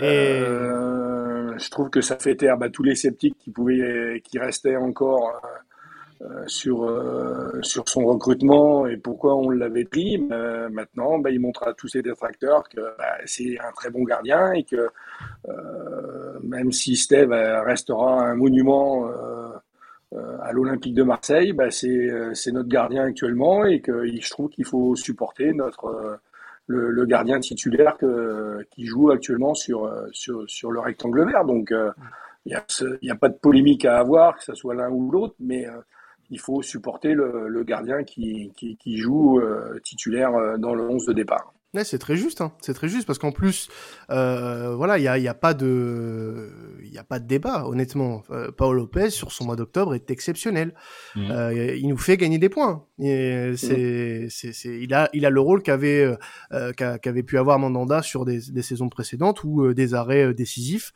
Euh, je trouve que ça fait taire bah, tous les sceptiques qui pouvaient, qui restaient encore euh, sur euh, sur son recrutement et pourquoi on l'avait pris. maintenant, bah, il montre à tous ses détracteurs que bah, c'est un très bon gardien et que même si Steve restera un monument à l'Olympique de Marseille, bah, c'est c'est notre gardien actuellement et que je trouve qu'il faut supporter notre le, gardien titulaire qui joue actuellement sur, sur, sur le rectangle vert. Donc, euh, il n'y a, pas de polémique à avoir, que ce soit l'un ou l'autre, mais euh, il faut supporter le, gardien qui, qui, joue euh, titulaire dans le 11 de départ. Ouais, c'est très juste, hein. c'est très juste parce qu'en plus, euh, voilà, il y a, y a, pas de, il y a pas de débat, honnêtement. Euh, Paolo Lopez sur son mois d'octobre est exceptionnel. Mmh. Euh, il nous fait gagner des points. Et c'est, mmh. c'est, c'est, il a, il a le rôle qu'avait, euh, qu'avait pu avoir Mandanda sur des, des saisons précédentes ou euh, des arrêts euh, décisifs,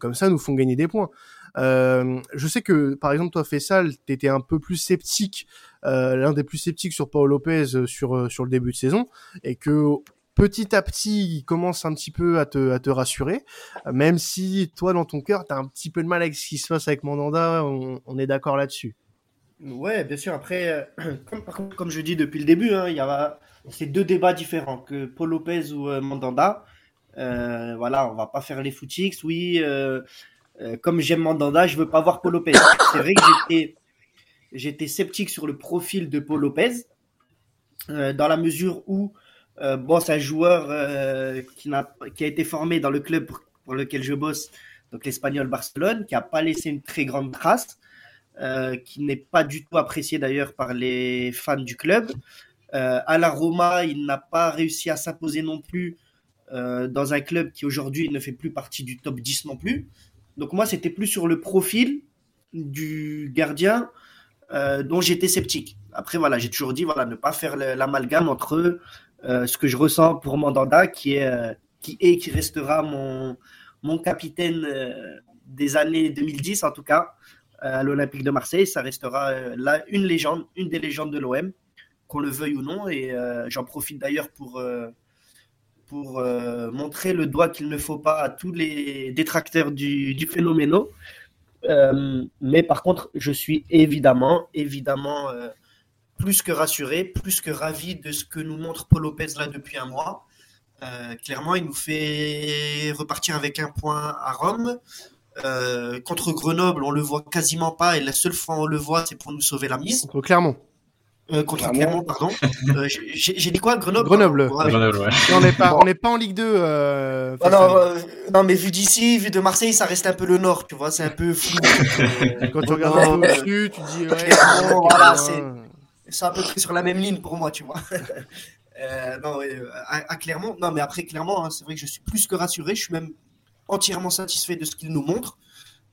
comme ça, nous font gagner des points. Euh, je sais que, par exemple, toi, Fessal, t'étais un peu plus sceptique, euh, l'un des plus sceptiques sur Paul Lopez euh, sur euh, sur le début de saison, et que petit à petit, il commence un petit peu à te, à te rassurer, même si toi, dans ton cœur, t'as un petit peu de mal avec ce qui se passe avec Mandanda, on, est d'accord là-dessus. Ouais, bien sûr. Après, comme, comme je dis depuis le début, hein, il y a ces deux débats différents, que Paul Lopez ou Mandanda. Euh, voilà, on va pas faire les footix. Oui, euh, euh, comme j'aime Mandanda, je veux pas voir Paul Lopez. C'est vrai que j'étais, j'étais sceptique sur le profil de Paul Lopez, euh, dans la mesure où, euh, bon, c'est un joueur euh, qui, n'a, a été formé dans le club pour, lequel je bosse, donc l'Espagnol Barcelone, qui a pas laissé une très grande trace, euh, qui n'est pas du tout apprécié d'ailleurs par les fans du club. à la Roma, il n'a pas réussi à s'imposer non plus dans un club qui aujourd'hui ne fait plus partie du top 10 non plus. Donc moi, c'était plus sur le profil du gardien euh, dont j'étais sceptique. Après, voilà, j'ai toujours dit, voilà, ne pas faire l'amalgame entre euh, ce que je ressens pour Mandanda, qui est, euh, qui est, qui restera mon, mon capitaine euh, des années 2010, en tout cas, euh, à l'Olympique de Marseille. Ça restera euh, là une légende, une des légendes de l'OM, qu'on le veuille ou non. Et j'en profite d'ailleurs pour pour euh, montrer le doigt qu'il ne faut pas à tous les détracteurs du, du phénoméno. Euh, mais par contre, je suis évidemment, évidemment euh, plus que rassuré, plus que ravi de ce que nous montre Paul Lopez là depuis un mois. Euh, clairement, il nous fait repartir avec un point à Rome. Euh, contre Grenoble, on le voit quasiment pas et la seule fois où on le voit, c'est pour nous sauver la mise. Contre Clermont. Euh, contre Clermont, pardon. Euh, j'ai dit quoi Grenoble? Grenoble. Ouais. Grenoble, ouais. on n'est pas, on n'est pas en Ligue 2. Euh, Ah non, euh, non, mais vu d'ici, vu de Marseille, ça reste un peu le nord, tu vois, c'est un peu flou. Euh, Quand tu regardes au-dessus, tu dis ouais. Ok, voilà, c'est- c'est à peu près sur la même ligne pour moi, tu vois. Euh, non, euh, à, à Clermont, non, mais après Clermont, hein, c'est vrai que je suis plus que rassuré, je suis même entièrement satisfait de ce qu'il nous montre.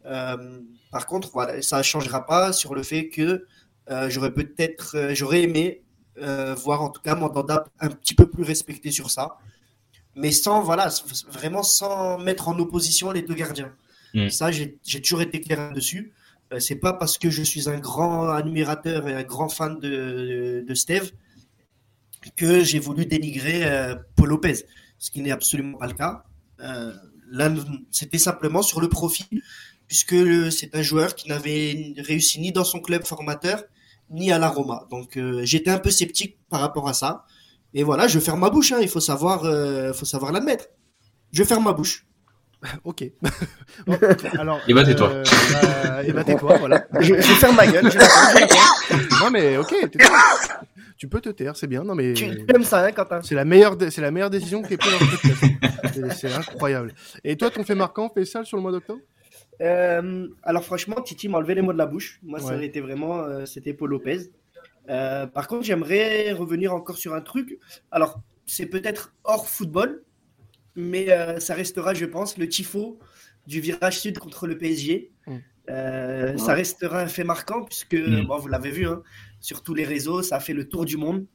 Euh, par contre, voilà, ça ne changera pas sur le fait que euh, j'aurais peut-être, j'aurais aimé voir en tout cas Mandanda un petit peu plus respecté sur ça, mais sans, voilà, vraiment sans mettre en opposition les deux gardiens. Mm. Ça, j'ai j'ai toujours été clair dessus. Euh, c'est pas parce que je suis un grand admirateur et un grand fan de, Steve que j'ai voulu dénigrer euh, Paul Lopez, ce qui n'est absolument pas le cas. Euh, là, c'était simplement sur le profil, puisque c'est un joueur qui n'avait réussi ni dans son club formateur, ni à la Roma. Donc j'étais un peu sceptique par rapport à ça. Et voilà, je ferme ma bouche, hein, il faut savoir, faut savoir l'admettre. Je ferme ma bouche. Ok. Bon, alors. Et bah, tais-toi. euh, bah, et bah, tais-toi, voilà. Je, je ferme ma gueule. Je. Non mais ok. Tu peux te taire, c'est bien. Non mais. tu aimes ça, hein, Quentin C'est la meilleure, dé- c'est la meilleure décision qui est prise dans podcast. C'est- C'est incroyable. Et toi, ton fait marquant, fait ça sur le mois d'octobre? Euh, alors franchement, Titi m'a enlevé les mots de la bouche. Moi, ça Ouais. a été vraiment, euh, c'était Paul Lopez. Euh, par contre, j'aimerais revenir encore sur un truc. Alors, c'est peut-être hors football, mais euh, ça restera, je pense, le tifo du virage sud contre le PSG. Mm. Euh, Ça restera un fait marquant puisque, Mm. bon, vous l'avez vu, hein, sur tous les réseaux, ça a fait le tour du monde.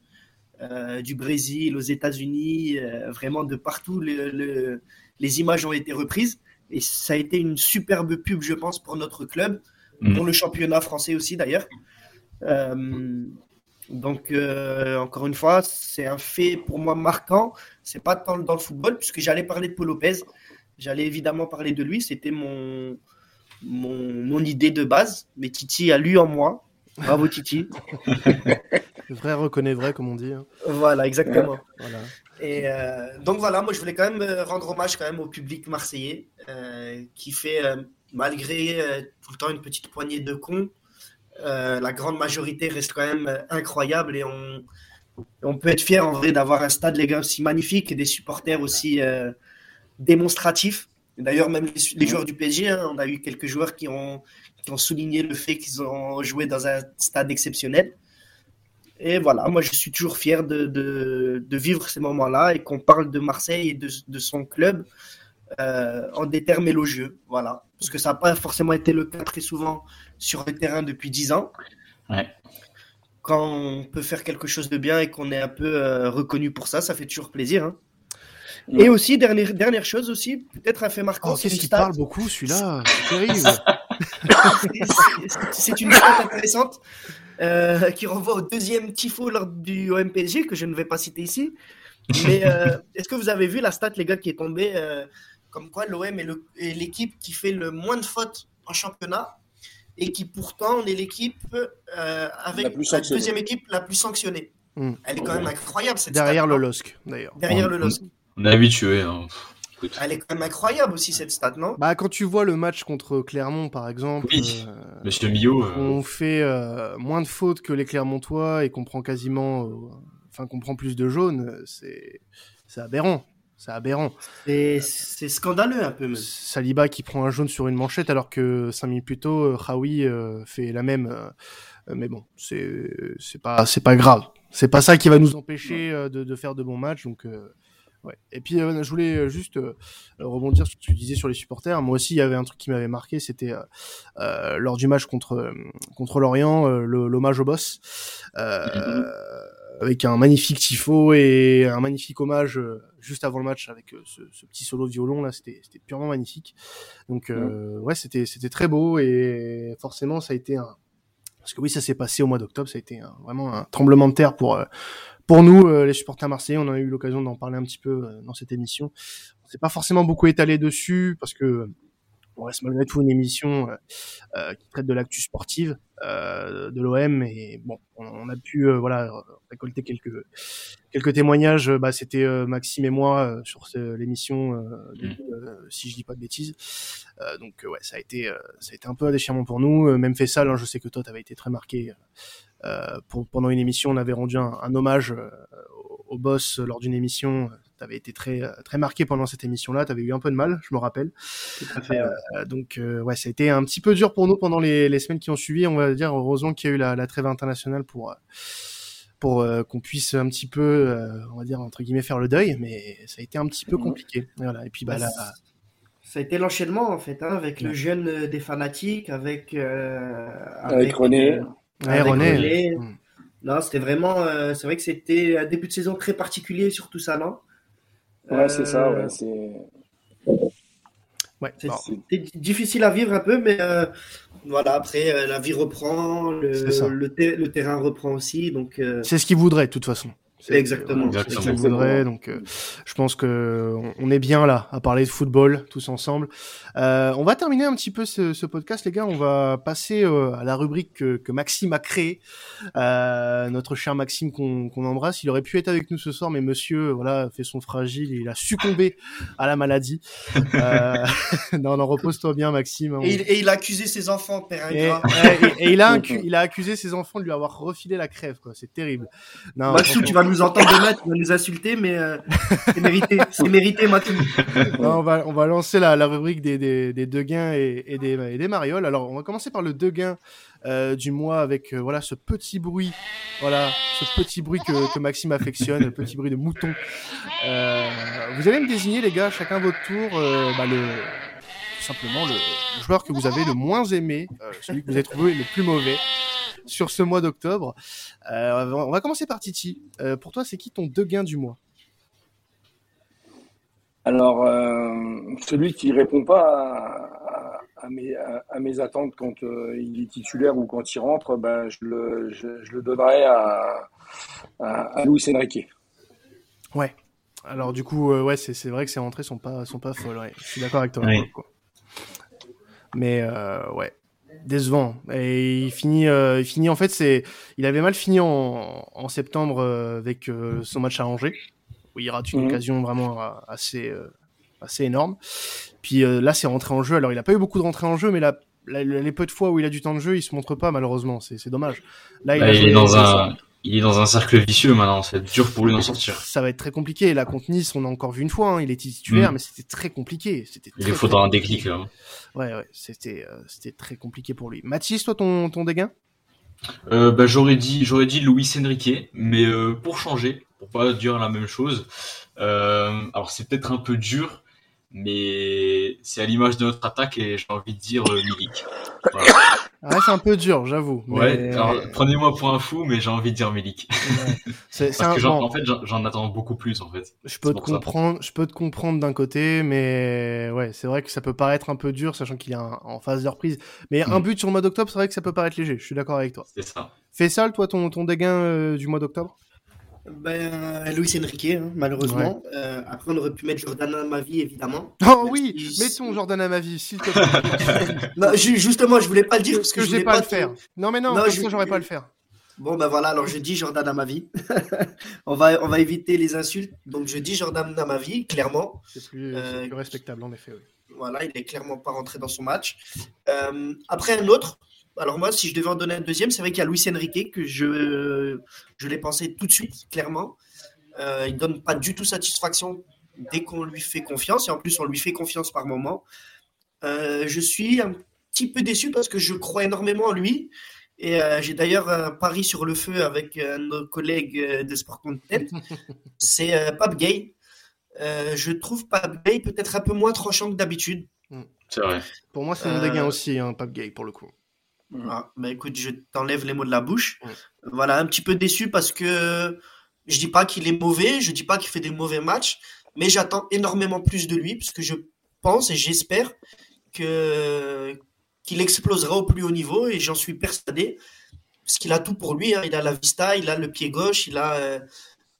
Euh, du Brésil aux États-Unis, vraiment de partout, le- le- les images ont été reprises. Et ça a été une superbe pub, je pense, pour notre club, Mm. pour le championnat français aussi d'ailleurs. Donc, euh, encore une fois, c'est un fait pour moi marquant. C'est pas tant dans le football, puisque j'allais parler de Paul Lopez. J'allais évidemment parler de lui. C'était mon, mon, idée de base. Mais Titi a lu en moi. Bravo Titi. vrai reconnaît vrai, comme on dit. Hein. Voilà, exactement. Voilà. Et euh, donc voilà, moi je voulais quand même euh, rendre hommage quand même au public marseillais euh, qui fait, malgré tout le temps une petite poignée de cons, la grande majorité reste quand même incroyable et on, peut être fier en vrai d'avoir un stade les gars aussi magnifique et des supporters aussi démonstratifs. D'ailleurs même les, joueurs du PSG, hein, on a eu quelques joueurs qui ont, souligné le fait qu'ils ont joué dans un stade exceptionnel. Et voilà, moi je suis toujours fier de, vivre ces moments-là et qu'on parle de Marseille et de son club euh, en des termes élogieux. Voilà. Parce que ça n'a pas forcément été le cas très souvent sur le terrain depuis dix ans. Ouais. Quand on peut faire quelque chose de bien et qu'on est un peu euh, reconnu pour ça, ça fait toujours plaisir. Hein. Et aussi, dernière, dernière chose aussi, peut-être un fait marquant. Oh, Qu'est-ce qu'il parle beaucoup celui-là C'est terrible. c'est une stat intéressante. Euh, qui renvoie au deuxième tifo lors du OMPG, que je ne vais pas citer ici. Mais euh, est-ce que vous avez vu la stat, les gars, qui est tombée euh, comme quoi l'OM est l'équipe qui fait le moins de fautes en championnat et qui pourtant est l'équipe avec la, deuxième équipe la plus sanctionnée. Hmm. Elle est quand même incroyable cette Derrière le LOSC, d'ailleurs. Derrière le LOSC. On est habitué. Hein. Elle est quand même incroyable aussi cette stat, non? Bah quand tu vois le match contre Clermont par exemple, oui. Monsieur Millot, euh, on fait euh, moins de fautes que les Clermontois et qu'on prend quasiment, euh, enfin qu'on prend plus de jaunes, c'est c'est aberrant. C'est aberrant. C'est scandaleux un peu. Saliba qui prend un jaune sur une manchette alors que 5 minutes plus tôt, Khaoui fait la même. mais bon, c'est pas pas grave. C'est pas ça qui va nous empêcher de, de, faire de bons matchs. Donc et puis euh, je voulais euh, juste euh, rebondir sur ce que tu disais sur les supporters. Moi aussi, il y avait un truc qui m'avait marqué, c'était lors du match contre contre Lorient, l'hommage au boss, mm-hmm. Avec un magnifique tifo et un magnifique hommage juste avant le match avec ce, petit solo de violon là. C'était purement magnifique. Donc mm. ouais, c'était c'était très beau et forcément ça a été un parce que oui, ça s'est passé au mois d'octobre, ça a été vraiment un tremblement de terre pour pour nous, euh, les supporters marseillais, on a eu l'occasion d'en parler un petit peu euh, dans cette émission. On s'est pas forcément beaucoup étalé dessus parce que on reste malgré tout une émission euh, qui traite de l'actu sportive de l'OM et bon, on, a pu voilà récolter quelques quelques témoignages. Bah, c'était Maxime et moi sur l'émission, mmh. si je dis pas de bêtises. donc ouais, ça a été ça a été un peu un déchirement pour nous. Même fait ça, hein, je sais que toi, tu avais été très marqué euh, pour, pendant une émission, on avait rendu un, hommage euh, au, boss lors d'une émission. Tu avais été très, très marqué pendant cette émission-là. Tu avais eu un peu de mal, je me rappelle. Euh, donc, ouais, ça a été un petit peu dur pour nous pendant les, les semaines qui ont suivi. On va dire, heureusement qu'il y a eu la, la trêve internationale pour pour qu'on puisse un petit peu, on va dire entre guillemets, faire le deuil, mais ça a été un petit peu compliqué. Voilà. Et puis bah, là, ça a été l'enchaînement en fait, hein, avec le jeune des fanatiques, avec avec, René. Ouais, hmm. Non, c'était vraiment. Euh, c'est vrai que c'était un début de saison très particulier sur tout ça, non? Ouais, c'est ça, ouais. C'est. Ouais, C'était difficile à vivre un peu, mais euh, voilà, après, euh, la vie reprend, le, le, le, terrain reprend aussi. donc. C'est ce qu'il voudrait, de toute façon. Exactement. Exactement. donc, euh, je pense que on est bien là à parler de football tous ensemble. Euh, on va terminer un petit peu ce, ce, podcast, les gars. On va passer euh, à la rubrique que, que Maxime a créée. Euh, notre cher Maxime qu'on embrasse. Il aurait pu être avec nous ce soir, mais Monsieur, voilà, fait son fragile. Il a succombé à la maladie. non, non, repose-toi bien, Maxime. Et, il, et, il, a accusé ses enfants, père et, et, il a il a accusé ses enfants de lui avoir refilé la crève. quoi. C'est terrible. Non, tu vas nous entendre demain, tu vas nous insulter, mais euh, c'est mérité, c'est mérité maintenant. on va, on va lancer la, rubrique des, des, des Deguins et, des, des marioles. Alors, on va commencer par le Deguin euh, du mois avec euh, voilà ce petit bruit, voilà ce petit bruit que, que Maxime affectionne, le petit bruit de mouton. Vous allez me désigner les gars, chacun votre tour, bah, tout simplement le, le, joueur que vous avez le moins aimé, celui que vous avez trouvé le plus mauvais sur ce mois d'octobre. Euh, on va commencer par Titi. Euh, pour toi, c'est qui ton deux gains du mois? Alors, euh, celui qui répond pas à, mes, à, mes, attentes quand il est titulaire ou quand il rentre, ben, je, le, je, le donnerai à, à, Luis Enrique. Ouais. Alors du coup, euh, ouais, c'est vrai que ses rentrées sont pas sont pas folles. Ouais. Je suis d'accord avec toi. Mais euh, ouais, décevant. Et il finit, euh, il finit en fait, c'est, il avait mal fini en, en septembre euh, avec euh, son match à Angers où il rate une mhm. occasion vraiment assez assez énorme. Puis là, c'est rentré en jeu. Alors, il a pas eu beaucoup de rentrées en jeu, mais là, les peu de fois où il a du temps de jeu, il se montre pas malheureusement. C'est dommage. Là, il, bah, est dans un, il est dans un cercle vicieux maintenant. C'est dur pour lui d'en sortir. Ça va être très compliqué. Là, contre Nice, on a encore vu une fois. Hein, il était titulaire, mm. mais c'était très compliqué. C'était. Il faudra un déclic là. Hein. Ouais, ouais. C'était, euh, c'était très compliqué pour lui. Mathis, toi, ton, ton dégain? Euh, bah, j'aurais dit, j'aurais dit Luis Enrique, mais euh, pour changer, pour pas dire la même chose. Euh, alors c'est peut-être un peu dur, mais c'est à l'image de notre attaque et j'ai envie de dire euh, Milik. Voilà. Ouais, c'est un peu dur, j'avoue. Ouais, prenez-moi pour un fou, mais j'ai envie de dire Milik. Parce que en fait, j'en attends beaucoup plus, en fait. Je peux te comprendre, je peux te comprendre d'un côté, mais ouais, c'est vrai que ça peut paraître un peu dur, sachant qu'il est en phase de reprise. Mais un mm. but sur le mois d'octobre, c'est vrai que ça peut paraître léger. Je suis d'accord avec toi. C'est ça. Fais ça, toi, ton, ton dégain euh, du mois d'octobre? Ben, Luis Enrique, hein, malheureusement. Euh, après, on aurait pu mettre Jordan à ma vie, évidemment. Oh oui, mettons Jordan à ma vie, s'il te plaît. non, justement, je voulais pas le dire parce que, je, je pas, le faire. Non, mais non, non je j'aurais pas le faire. Bon, ben voilà, alors je dis Jordan à ma vie. on, va, on va éviter les insultes. Donc, je dis Jordan à ma vie, clairement. C'est plus, euh, plus, respectable, en effet. Oui. Voilà, il est clairement pas rentré dans son match. Euh, après, un autre, alors moi, si je devais en donner un deuxième, c'est vrai qu'il y a Luis Enrique que je, je l'ai pensé tout de suite, clairement. Euh, il donne pas du tout satisfaction dès qu'on lui fait confiance, et en plus on lui fait confiance par moment. Euh, je suis un petit peu déçu parce que je crois énormément en lui. Et euh, j'ai d'ailleurs un pari sur le feu avec nos collègues de Sport Content. C'est Pap Gay. je trouve Pap Gay peut-être un peu moins tranchant que d'habitude. C'est vrai. Pour moi, c'est mon dégain aussi, hein, Pap Gay, pour le coup. Ah, bah écoute, je t'enlève les mots de la bouche. Voilà, un petit peu déçu parce que je dis pas qu'il est mauvais, je dis pas qu'il fait des mauvais matchs, mais j'attends énormément plus de lui parce que je pense et j'espère que qu'il explosera au plus haut niveau et j'en suis persuadé parce qu'il a tout pour lui. Hein. Il a la vista, il a le pied gauche, il a, euh,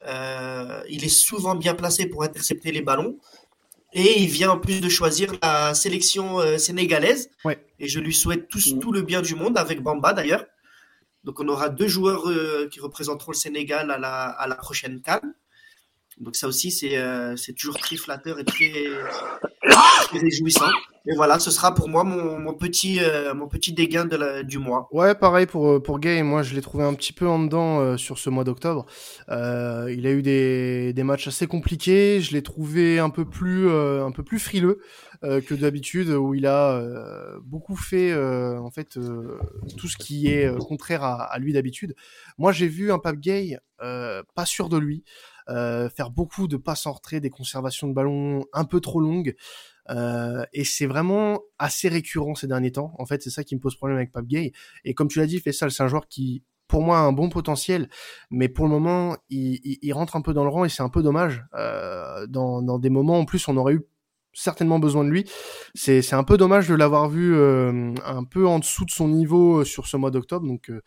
euh, il est souvent bien placé pour intercepter les ballons. Et il vient en plus de choisir la sélection euh, sénégalaise. Ouais. Et je lui souhaite tous, mm. tout le bien du monde, avec Bamba d'ailleurs. Donc on aura deux joueurs euh, qui représenteront le Sénégal à la, à la prochaine Cannes. Donc ça aussi, c'est euh, toujours très flatteur et très, réjouissant. Et voilà, ce sera pour moi mon, mon petit, euh, mon petit dégain de du mois. Ouais, pareil pour, euh, pour Gay. Moi, je l'ai trouvé un petit peu en dedans euh, sur ce mois d'octobre. Il a eu des, des matchs assez compliqués. Je l'ai trouvé un peu plus, un peu plus frileux que d'habitude, où il a beaucoup fait en fait tout ce qui est contraire à, à lui d'habitude. Moi, j'ai vu un Pape Gay pas sûr de lui. Euh, faire beaucoup de passes en retrait, des conservations de ballon un peu trop longues. Euh, et c'est vraiment assez récurrent ces derniers temps. En fait, c'est ça qui me pose problème avec Pape Gay. Et comme tu l'as dit, Fessal, c'est un joueur qui, pour moi, a un bon potentiel, mais pour le moment, il, il, rentre un peu dans le rang et c'est un peu dommage. Euh, dans, dans des moments, en plus, on aurait eu certainement besoin de lui. C'est un peu dommage de l'avoir vu euh, un peu en dessous de son niveau sur ce mois d'octobre. Donc euh,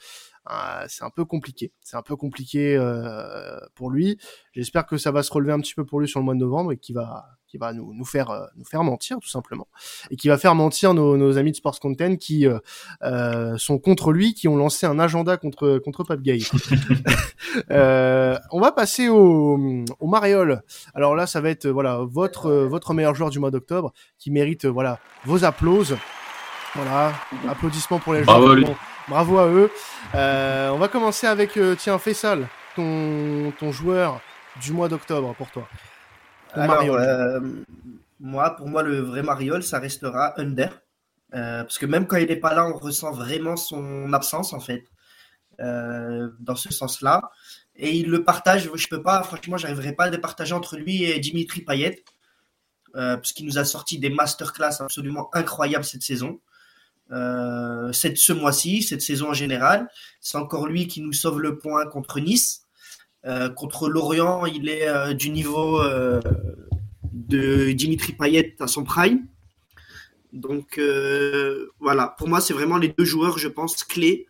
c'est un peu compliqué. C'est un peu compliqué euh, pour lui. J'espère que ça va se relever un petit peu pour lui sur le mois de novembre et qu'il va, qui va nous, nous faire euh, nous faire mentir tout simplement et qui va faire mentir nos, nos amis de Sports Content qui euh, euh sont contre lui, qui ont lancé un agenda contre contre Pape Gay. on va passer au, au Mariol. Alors là, ça va être voilà votre votre meilleur joueur du mois d'octobre qui mérite voilà vos applauses. Voilà, applaudissements pour les joueurs. Bravo à eux. Euh, on va commencer avec, euh, tiens, Faisal, ton, ton joueur du mois d'octobre pour toi. Euh, moi, pour moi, le vrai Mariol, ça restera Under. parce que même quand il n'est pas là, on ressent vraiment son absence, en fait, dans ce sens-là. Et il le partage, je peux pas, franchement, j'arriverai pas à le partager entre lui et Dimitri Payet, parce qu'il nous a sorti des masterclass absolument incroyables cette saison. Euh, cette, ce mois-ci, cette saison en général. C'est encore lui qui nous sauve le point contre Nice. Euh, contre Lorient, il est euh, du niveau de Dimitri Payet à son prime. Donc voilà, pour moi, c'est vraiment les deux joueurs, je pense, clés.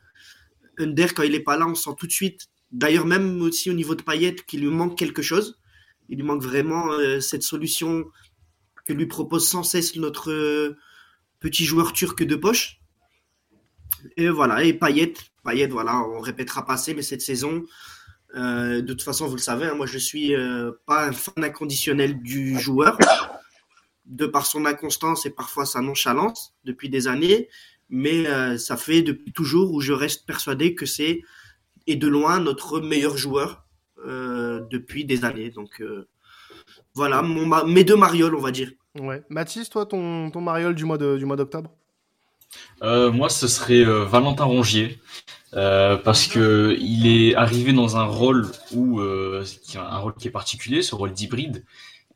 Under, quand il est pas là, on sent tout de suite, d'ailleurs même aussi au niveau de Payet, qu'il lui manque quelque chose. Il lui manque vraiment cette solution que lui propose sans cesse notre petit joueur turc de poche. Et voilà, et Payet, Payet, voilà, on répétera pas mais cette saison, euh, de toute façon, vous le savez, hein, moi je suis pas un fan inconditionnel du joueur, de par son inconstance et parfois sa nonchalance depuis des années, mais ça fait depuis toujours où je reste persuadé que c'est et de loin notre meilleur joueur euh, depuis des années. Donc euh, voilà, mes deux marioles, on va dire. Ouais. Mathis, toi, ton, ton mariole du mois d'octobre? Euh, Moi, ce serait Valentin Rongier. parce que il est arrivé dans un rôle où un rôle qui est particulier, ce rôle d'hybride,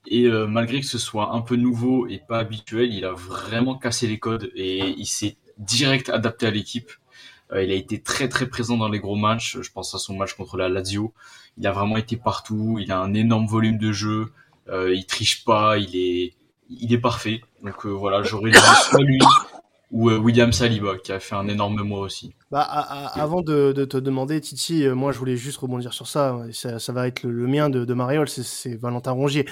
et malgré que ce soit un peu nouveau et pas habituel, il a vraiment cassé les codes et il s'est direct adapté à l'équipe. il a été très très présent dans les gros matchs. Je pense à son match contre la Lazio. Il a vraiment été partout. Il a un énorme volume de jeu. Euh, il triche pas. Il est, il est parfait. Donc euh, voilà, j'aurais dit soit lui ou euh, William Saliba qui a fait un énorme mois aussi. Bah, avant de, te demander, Titi, moi je voulais juste rebondir sur ça. Ça, va être le, mien de, de Mariol, c'est Valentin Rongier.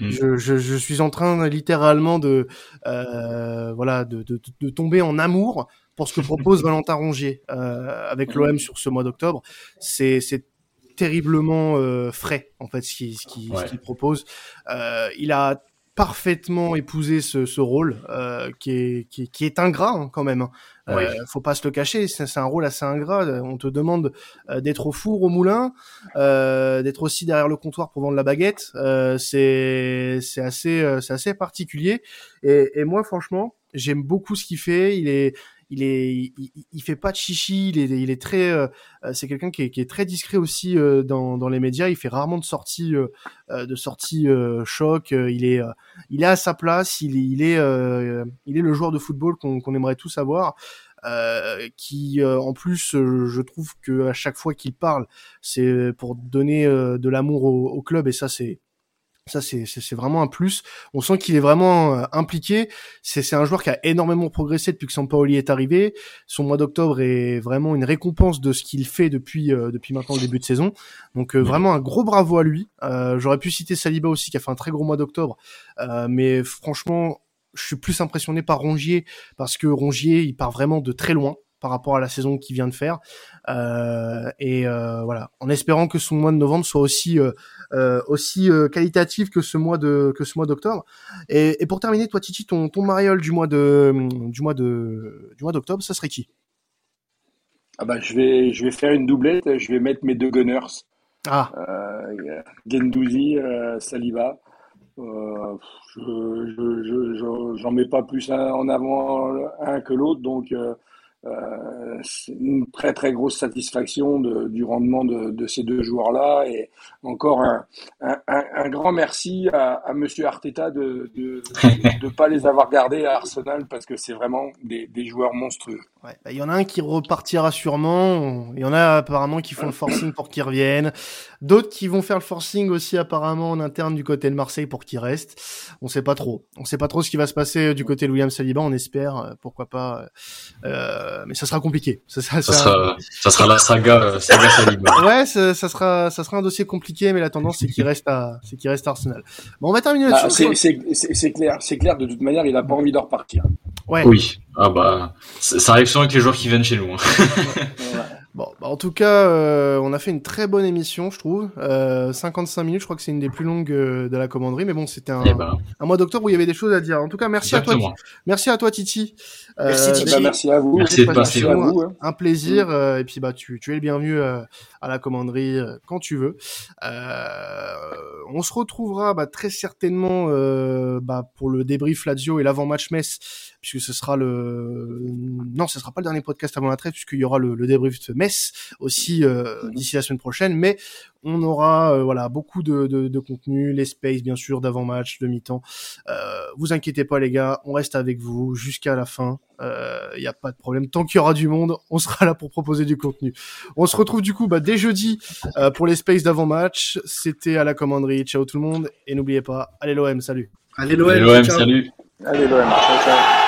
Mm. Je, suis en train littéralement de, voilà, de, de, tomber en amour pour ce que propose Valentin Rongier avec mm. l'OM sur ce mois d'octobre. C'est terriblement euh, frais en fait ce qu'il propose. Euh, il a parfaitement épousé ce, rôle euh, qui, est, qui, est ingrat hein, quand même. Hein. faut pas se le cacher, c'est un rôle assez ingrat. On te demande d'être au four, au moulin, d'être aussi derrière le comptoir pour vendre la baguette. c'est c'est assez c'est assez particulier. Et, et moi franchement, j'aime beaucoup ce qu'il fait. Il est il est, il, fait pas de chichi, il est, il est très, euh, euh, c'est quelqu'un qui est, qui est, très discret aussi euh, dans, dans les médias. Il fait rarement de sorties, de sorties choc. il est, il est à sa place. Il, il est, il est le joueur de football qu'on aimerait tous avoir. Euh, qui en plus je trouve que à chaque fois qu'il parle c'est pour donner de l'amour au, au, club et ça c'est ça, c'est vraiment un plus. On sent qu'il est vraiment euh, impliqué. C'est un joueur qui a énormément progressé depuis que Sampaoli est arrivé. Son mois d'octobre est vraiment une récompense de ce qu'il fait depuis euh, depuis maintenant le début de saison. Donc euh, vraiment un gros bravo à lui. J'aurais pu citer Saliba aussi qui a fait un très gros mois d'octobre, mais franchement, je suis plus impressionné par Rongier parce que Rongier, il part vraiment de très loin par rapport à la saison qu'il vient de faire. Euh, et euh, voilà, en espérant que son mois de novembre soit aussi euh, aussi qualitatif que ce mois de que ce mois d'octobre. Et, et, pour terminer, toi Titi, ton ton mariole du mois de du mois de du mois d'octobre, ça serait qui? Ah bah je vais je vais faire une doublette. Je vais mettre mes deux gunners. Ah. Gendouzi, Saliba. je j'en mets pas plus en avant un que l'autre, donc euh, c'est une très très grosse satisfaction de, du rendement de, de ces deux joueurs-là et encore un, un, un, grand merci à, à Monsieur Arteta de ne de, de, pas les avoir gardés à Arsenal parce que c'est vraiment des, des, joueurs monstrueux. Ouais, bah, il y en a un qui repartira sûrement, il y en a apparemment qui font le forcing pour qu'ils reviennent, d'autres qui vont faire le forcing aussi apparemment en interne du côté de Marseille pour qu'ils restent. On sait pas trop, on sait pas trop ce qui va se passer du côté de William Saliba, on espère, euh, pourquoi pas. Euh, euh, mais ça sera compliqué. Ça, ça, ça, sera, ça sera, la saga, euh, saga Saliba. Ouais, ça, sera, ça sera un dossier compliqué, mais la tendance c'est qu'il reste à, c'est qu'il reste à Arsenal. Bon, on va terminer bah, là-dessus. c'est clair, c'est clair. De toute manière, il a pas envie de repartir. Ouais. Oui. Ah bah, ça arrive souvent avec les joueurs qui viennent chez nous. Hein. Bon, bah en tout cas, euh, on a fait une très bonne émission, je trouve. Euh, 55 minutes, je crois que c'est une des plus longues euh, de la commanderie, mais bon, c'était un, eh ben. un, mois d'octobre où il y avait des choses à dire. En tout cas, merci à toi, merci à toi, Titi. Merci, Titi. Bah, merci à vous. Merci de passer. À vous, hein. Un plaisir. Euh, et puis, bah, tu, tu es le bienvenu à la commanderie quand tu veux. on se retrouvera bah, très certainement bah, pour le débrief Lazio et l'avant-match Metz puisque ce sera le non, ce sera pas le dernier podcast avant la trêve puisqu'il y aura le, le débrief de Metz aussi euh, mhm. d'ici la semaine prochaine, mais on aura euh, voilà beaucoup de, de, de, contenu, les spaces bien sûr d'avant-match, de mi-temps. Euh, vous inquiétez pas les gars, on reste avec vous jusqu'à la fin. Il euh, n'y a pas de problème. Tant qu'il y aura du monde, on sera là pour proposer du contenu. On se retrouve du coup bah, dès jeudi euh, pour les spaces d'avant-match. C'était à la commanderie. Ciao tout le monde et n'oubliez pas, allez l'OM, salut. Allez l'OM, salut. Allez l'OM, ciao ciao.